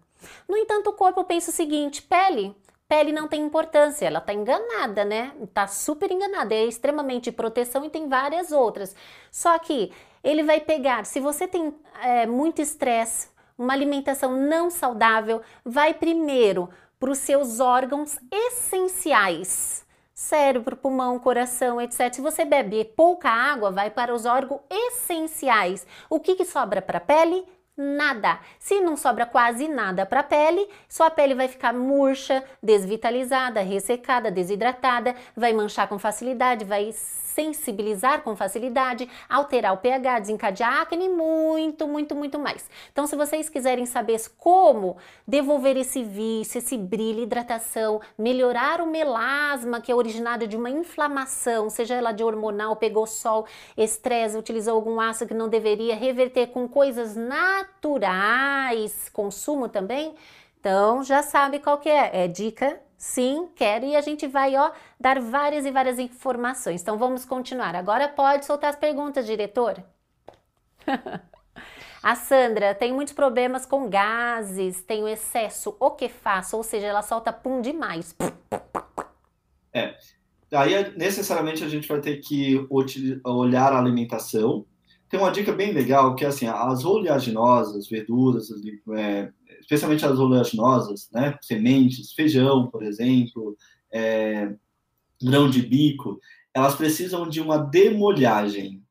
No entanto, o corpo pensa o seguinte: pele, pele não tem importância, ela tá enganada, né? Tá super enganada, é extremamente proteção e tem várias outras. Só que ele vai pegar, se você tem é, muito estresse, uma alimentação não saudável, vai primeiro para os seus órgãos essenciais. Cérebro, pulmão, coração, etc. Se você bebe pouca água, vai para os órgãos essenciais. O que, que sobra para a pele? Nada. Se não sobra quase nada para a pele, sua pele vai ficar murcha, desvitalizada, ressecada, desidratada, vai manchar com facilidade, vai sensibilizar com facilidade, alterar o pH, desencadear acne muito, muito, muito mais. Então, se vocês quiserem saber como devolver esse vício, esse brilho, hidratação, melhorar o melasma, que é originado de uma inflamação, seja ela de hormonal, pegou sol, estresse, utilizou algum ácido que não deveria, reverter com coisas naturais, consumo também, então já sabe qual que é, é dica Sim, quero e a gente vai ó dar várias e várias informações. Então vamos continuar. Agora pode soltar as perguntas, diretor. a Sandra tem muitos problemas com gases, tem o excesso, o que faço? Ou seja, ela solta pum demais. É. Aí necessariamente a gente vai ter que olhar a alimentação. Tem uma dica bem legal que é assim, as oleaginosas, verduras, é, especialmente as oleaginosas, né, sementes, feijão, por exemplo, é, grão de bico, elas precisam de uma demolhagem.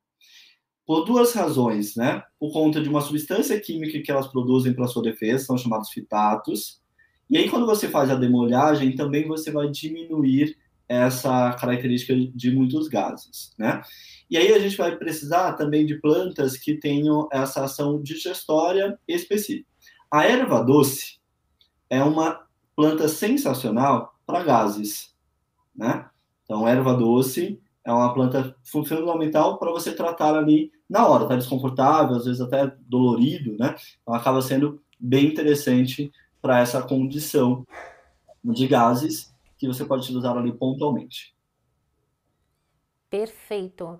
Por duas razões, né? Por conta de uma substância química que elas produzem para sua defesa, são chamados fitatos. E aí, quando você faz a demolhagem, também você vai diminuir essa característica de muitos gases, né? E aí a gente vai precisar também de plantas que tenham essa ação digestória específica. A erva doce é uma planta sensacional para gases, né? Então, erva doce é uma planta fundamental para você tratar ali na hora, tá desconfortável, às vezes até dolorido, né? Então, acaba sendo bem interessante para essa condição de gases que você pode utilizar ali pontualmente. Perfeito.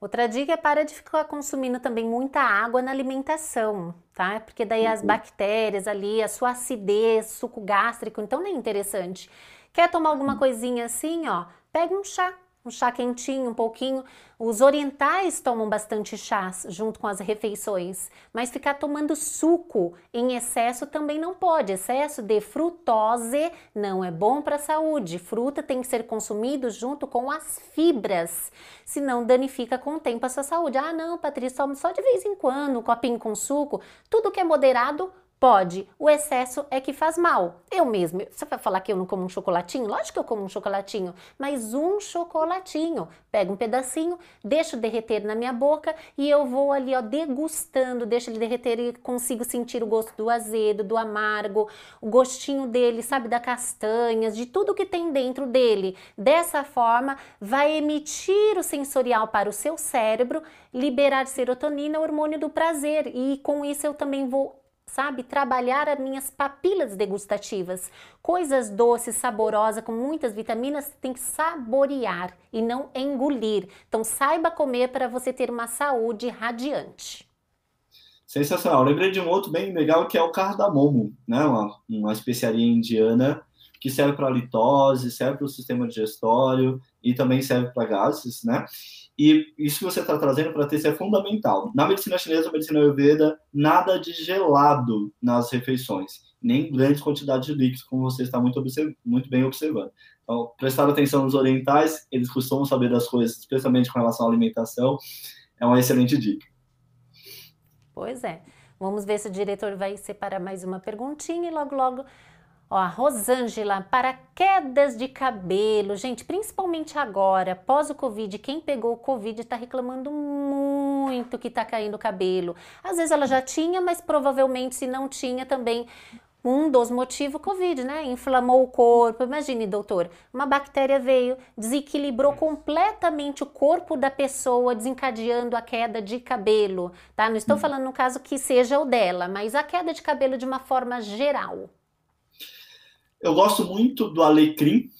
Outra dica é para de ficar consumindo também muita água na alimentação, tá? Porque daí as uhum. bactérias ali, a sua acidez, suco gástrico, então nem é interessante. Quer tomar alguma coisinha assim, ó? Pega um chá, um chá quentinho, um pouquinho. Os orientais tomam bastante chás junto com as refeições, mas ficar tomando suco em excesso também não pode. Excesso de frutose não é bom para a saúde. Fruta tem que ser consumido junto com as fibras, senão danifica com o tempo a sua saúde. Ah, não, Patrícia, toma só de vez em quando um copinho com suco. Tudo que é moderado Pode, o excesso é que faz mal. Eu mesmo, você vai falar que eu não como um chocolatinho? Lógico que eu como um chocolatinho, mas um chocolatinho. Pego um pedacinho, deixo derreter na minha boca e eu vou ali, ó, degustando, deixo ele derreter e consigo sentir o gosto do azedo, do amargo, o gostinho dele, sabe, da castanhas, de tudo que tem dentro dele. Dessa forma, vai emitir o sensorial para o seu cérebro, liberar serotonina, hormônio do prazer, e com isso eu também vou sabe? Trabalhar as minhas papilas degustativas. Coisas doces, saborosas, com muitas vitaminas, tem que saborear e não engolir. Então, saiba comer para você ter uma saúde radiante. Sensacional. lembrei de um outro bem legal que é o cardamomo, né? Uma, uma especiaria indiana que serve para litose, serve para o sistema digestório e também serve para gases, né? E isso que você está trazendo para ter é fundamental. Na medicina chinesa, medicina ayurveda, nada de gelado nas refeições, nem grandes quantidades de líquidos, como você está muito, muito bem observando. Então, prestar atenção nos orientais, eles costumam saber das coisas, especialmente com relação à alimentação, é uma excelente dica. Pois é. Vamos ver se o diretor vai separar mais uma perguntinha e logo, logo Ó, a Rosângela, para quedas de cabelo, gente, principalmente agora, pós o Covid, quem pegou o Covid está reclamando muito que está caindo o cabelo. Às vezes ela já tinha, mas provavelmente se não tinha também um dos motivos Covid, né? Inflamou o corpo. Imagine, doutor, uma bactéria veio, desequilibrou completamente o corpo da pessoa, desencadeando a queda de cabelo, tá? Não estou hum. falando no caso que seja o dela, mas a queda de cabelo de uma forma geral. Eu gosto muito do alecrim,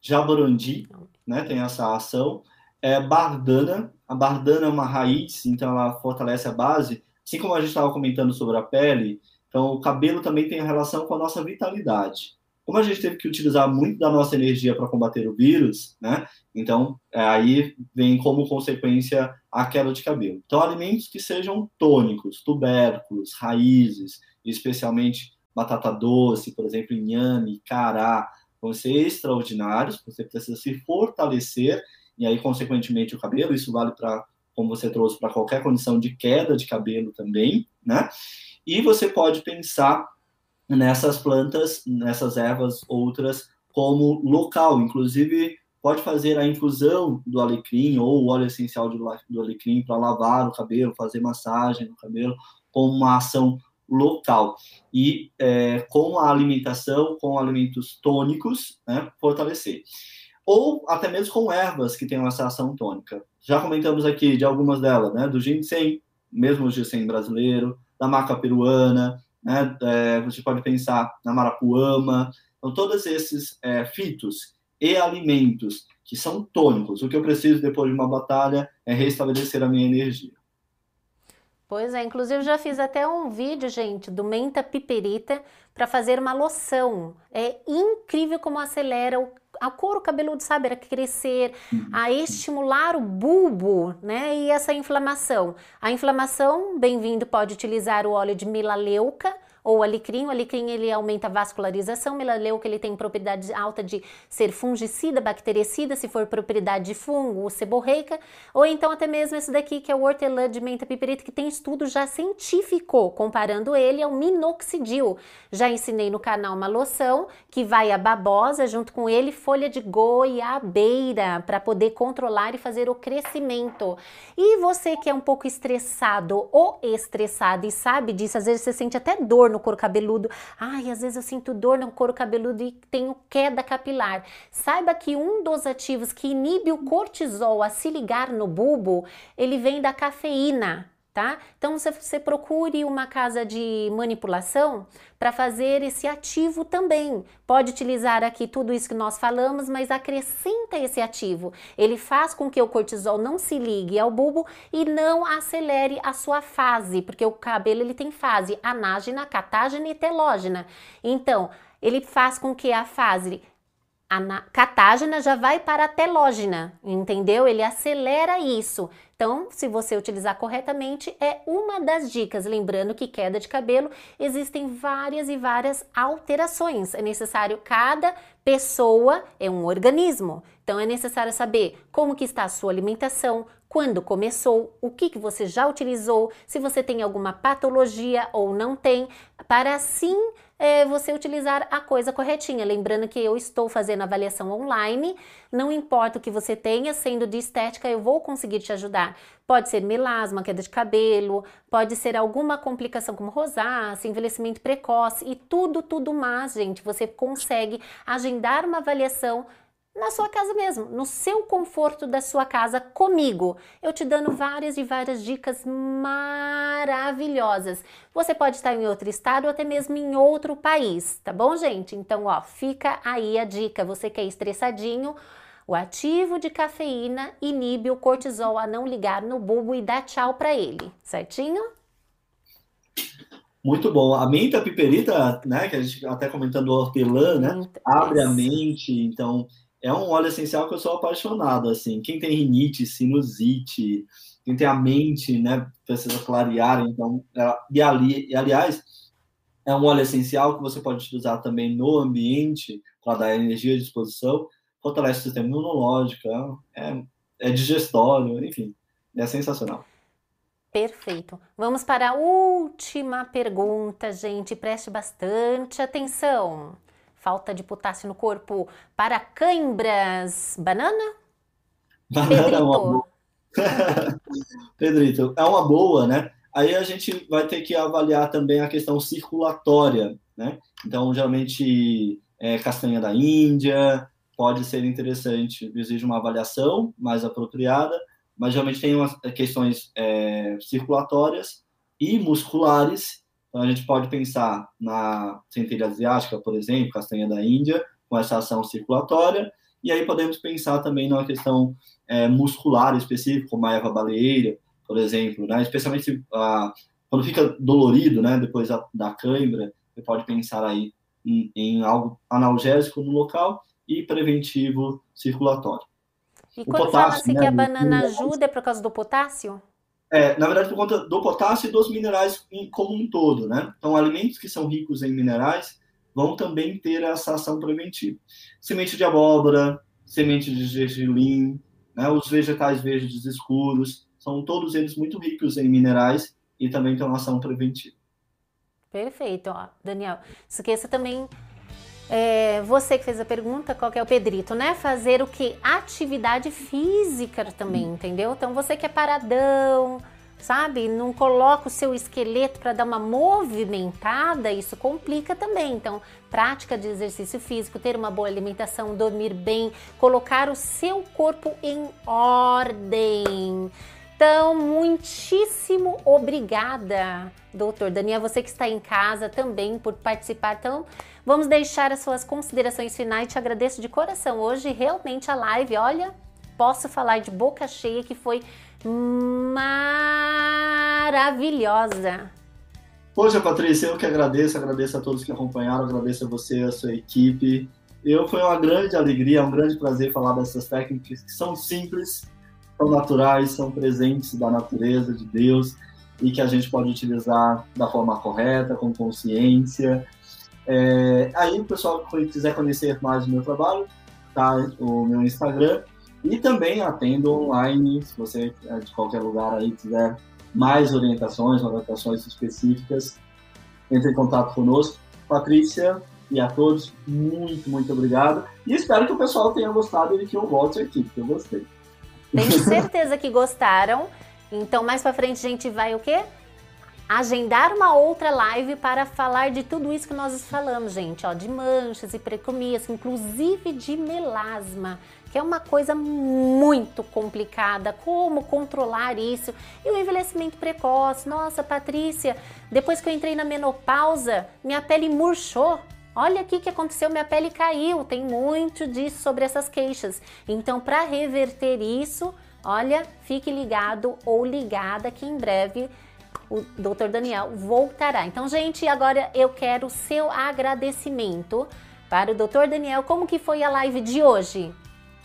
jaborandi, né? Tem essa ação. É bardana. A bardana é uma raiz, então ela fortalece a base. Assim como a gente estava comentando sobre a pele, então o cabelo também tem relação com a nossa vitalidade. Como a gente teve que utilizar muito da nossa energia para combater o vírus, né? Então, é, aí vem como consequência a queda de cabelo. Então, alimentos que sejam tônicos, tubérculos, raízes, especialmente batata doce, por exemplo, inhame, cará, vão ser extraordinários, você precisa se fortalecer, e aí, consequentemente, o cabelo, isso vale para, como você trouxe, para qualquer condição de queda de cabelo também, né? E você pode pensar nessas plantas, nessas ervas outras, como local, inclusive pode fazer a infusão do alecrim ou o óleo essencial do alecrim para lavar o cabelo, fazer massagem no cabelo, como uma ação local. E é, com a alimentação, com alimentos tônicos, né, fortalecer. Ou até mesmo com ervas que tenham essa ação tônica. Já comentamos aqui de algumas delas, né, do ginseng, mesmo o ginseng brasileiro, da maca peruana, né, é, você pode pensar na marapuama. Então, todos esses é, fitos e alimentos que são tônicos. O que eu preciso depois de uma batalha é restabelecer a minha energia. Pois é, inclusive já fiz até um vídeo, gente, do menta piperita para fazer uma loção. É incrível como acelera o a couro cabeludo, sabe, a crescer, uhum. a estimular o bulbo, né, e essa inflamação. A inflamação, bem-vindo, pode utilizar o óleo de melaleuca, ou alecrim. O alecrim ele aumenta a vascularização, melaleuca ele tem propriedade alta de ser fungicida, bactericida, se for propriedade de fungo, seborreica, ou então até mesmo esse daqui que é o hortelã de menta piperita, que tem estudo já científico comparando ele ao minoxidil. Já ensinei no canal uma loção que vai a babosa junto com ele, folha de goiabeira para poder controlar e fazer o crescimento. E você que é um pouco estressado ou estressado e sabe disso, às vezes você sente até dor no couro cabeludo. Ai, às vezes eu sinto dor no couro cabeludo e tenho queda capilar. Saiba que um dos ativos que inibe o cortisol a se ligar no bulbo, ele vem da cafeína. Tá? Então você, você procure uma casa de manipulação para fazer esse ativo também. Pode utilizar aqui tudo isso que nós falamos, mas acrescenta esse ativo. Ele faz com que o cortisol não se ligue ao bulbo e não acelere a sua fase, porque o cabelo ele tem fase anágena, catágena e telógena. Então, ele faz com que a fase a catágena já vai para a telógena, entendeu? Ele acelera isso. Então, se você utilizar corretamente, é uma das dicas. Lembrando que queda de cabelo existem várias e várias alterações. É necessário cada pessoa é um organismo. Então é necessário saber como que está a sua alimentação, quando começou, o que, que você já utilizou, se você tem alguma patologia ou não tem, para assim é, você utilizar a coisa corretinha. Lembrando que eu estou fazendo avaliação online, não importa o que você tenha, sendo de estética, eu vou conseguir te ajudar. Pode ser melasma, queda de cabelo, pode ser alguma complicação como rosácea, envelhecimento precoce e tudo, tudo mais, gente. Você consegue agendar uma avaliação na sua casa mesmo, no seu conforto da sua casa comigo. Eu te dando várias e várias dicas maravilhosas. Você pode estar em outro estado ou até mesmo em outro país, tá bom, gente? Então, ó, fica aí a dica. Você que é estressadinho, o ativo de cafeína inibe o cortisol a não ligar no bulbo e dá tchau para ele, certinho? Muito bom. A menta piperita, né, que a gente até comentando hortelã, né, abre a mente, então é um óleo essencial que eu sou apaixonado, assim. Quem tem rinite, sinusite, quem tem a mente, né, precisa clarear, então, e, ali, e aliás, é um óleo essencial que você pode utilizar também no ambiente para dar energia à disposição, fortalece o sistema imunológico, é, é digestório, enfim, é sensacional. Perfeito. Vamos para a última pergunta, gente. Preste bastante atenção falta de potássio no corpo para cãibras. Banana? Banana Pedrito. é uma boa. Pedrito, é uma boa, né? Aí a gente vai ter que avaliar também a questão circulatória, né? Então, geralmente, é, castanha da Índia pode ser interessante, exige uma avaliação mais apropriada, mas geralmente tem umas questões é, circulatórias e musculares então, a gente pode pensar na centelha asiática, por exemplo, castanha da Índia, com essa ação circulatória, e aí podemos pensar também numa questão é, muscular específica, como a erva baleeira, por exemplo, né? especialmente ah, quando fica dolorido, né, depois da, da cãibra, você pode pensar aí em, em, algo analgésico no local e preventivo circulatório. E o quando fala-se né, que a banana ajuda é por causa do potássio? É, na verdade, por conta do potássio e dos minerais como um todo, né? Então, alimentos que são ricos em minerais vão também ter essa ação preventiva. Semente de abóbora, semente de gergelim, né? os vegetais verdes escuros, são todos eles muito ricos em minerais e também têm uma ação preventiva. Perfeito, ó, Daniel. Esqueça também é, você que fez a pergunta, qual que é o Pedrito, né? Fazer o que? Atividade física também, entendeu? Então você que é paradão, sabe? Não coloca o seu esqueleto para dar uma movimentada, isso complica também. Então, prática de exercício físico, ter uma boa alimentação, dormir bem, colocar o seu corpo em ordem. Então, muitíssimo obrigada, doutor Daniel, você que está em casa também por participar. Então, vamos deixar as suas considerações finais. Te agradeço de coração. Hoje, realmente, a live, olha, posso falar de boca cheia que foi maravilhosa. Poxa, Patrícia, eu que agradeço, agradeço a todos que acompanharam, agradeço a você, a sua equipe. Eu foi uma grande alegria, um grande prazer falar dessas técnicas que são simples, são naturais, são presentes da natureza, de Deus, e que a gente pode utilizar da forma correta, com consciência. É, aí, o pessoal que quiser conhecer mais do meu trabalho, tá o meu Instagram, e também atendo online, se você é de qualquer lugar aí quiser mais orientações, orientações específicas, entre em contato conosco. Patrícia e a todos, muito, muito obrigado. E espero que o pessoal tenha gostado e que eu volte aqui, porque eu gostei. Tenho certeza que gostaram. Então, mais para frente a gente vai o quê? agendar uma outra live para falar de tudo isso que nós falamos, gente, ó, de manchas e precomias, inclusive de melasma, que é uma coisa muito complicada, como controlar isso. E o envelhecimento precoce, nossa, Patrícia, depois que eu entrei na menopausa, minha pele murchou. Olha aqui que aconteceu, minha pele caiu. Tem muito disso sobre essas queixas. Então, para reverter isso, olha, fique ligado ou ligada que em breve o Dr. Daniel voltará. Então, gente, agora eu quero o seu agradecimento para o Dr. Daniel. Como que foi a live de hoje?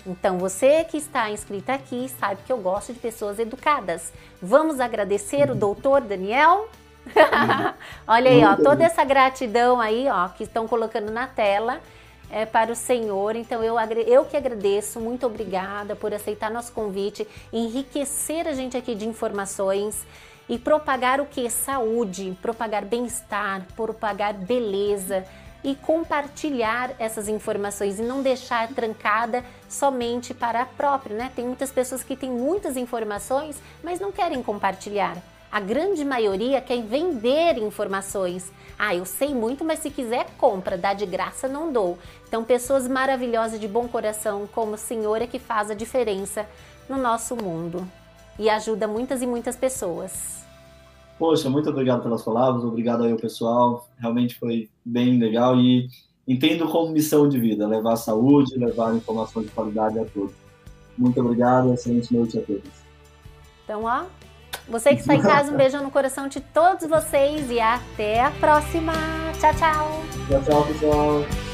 Então, você que está inscrito aqui sabe que eu gosto de pessoas educadas. Vamos agradecer o doutor Daniel? Olha aí, ó, toda essa gratidão aí, ó, que estão colocando na tela é para o Senhor. Então eu, eu que agradeço, muito obrigada por aceitar nosso convite, enriquecer a gente aqui de informações e propagar o que? Saúde, propagar bem-estar, propagar beleza e compartilhar essas informações e não deixar trancada somente para a própria, né? Tem muitas pessoas que têm muitas informações, mas não querem compartilhar. A grande maioria quer vender informações. Ah, eu sei muito, mas se quiser, compra, dá de graça, não dou. Então, pessoas maravilhosas de bom coração, como o Senhor, é que faz a diferença no nosso mundo e ajuda muitas e muitas pessoas. Poxa, muito obrigado pelas palavras, obrigado aí ao pessoal. Realmente foi bem legal e entendo como missão de vida, levar saúde, levar informação de qualidade a todos. Muito obrigado, excelente noite a todos. Então, ó, você que está em casa, um beijão no coração de todos vocês e até a próxima. Tchau, tchau. Tchau, tchau, pessoal.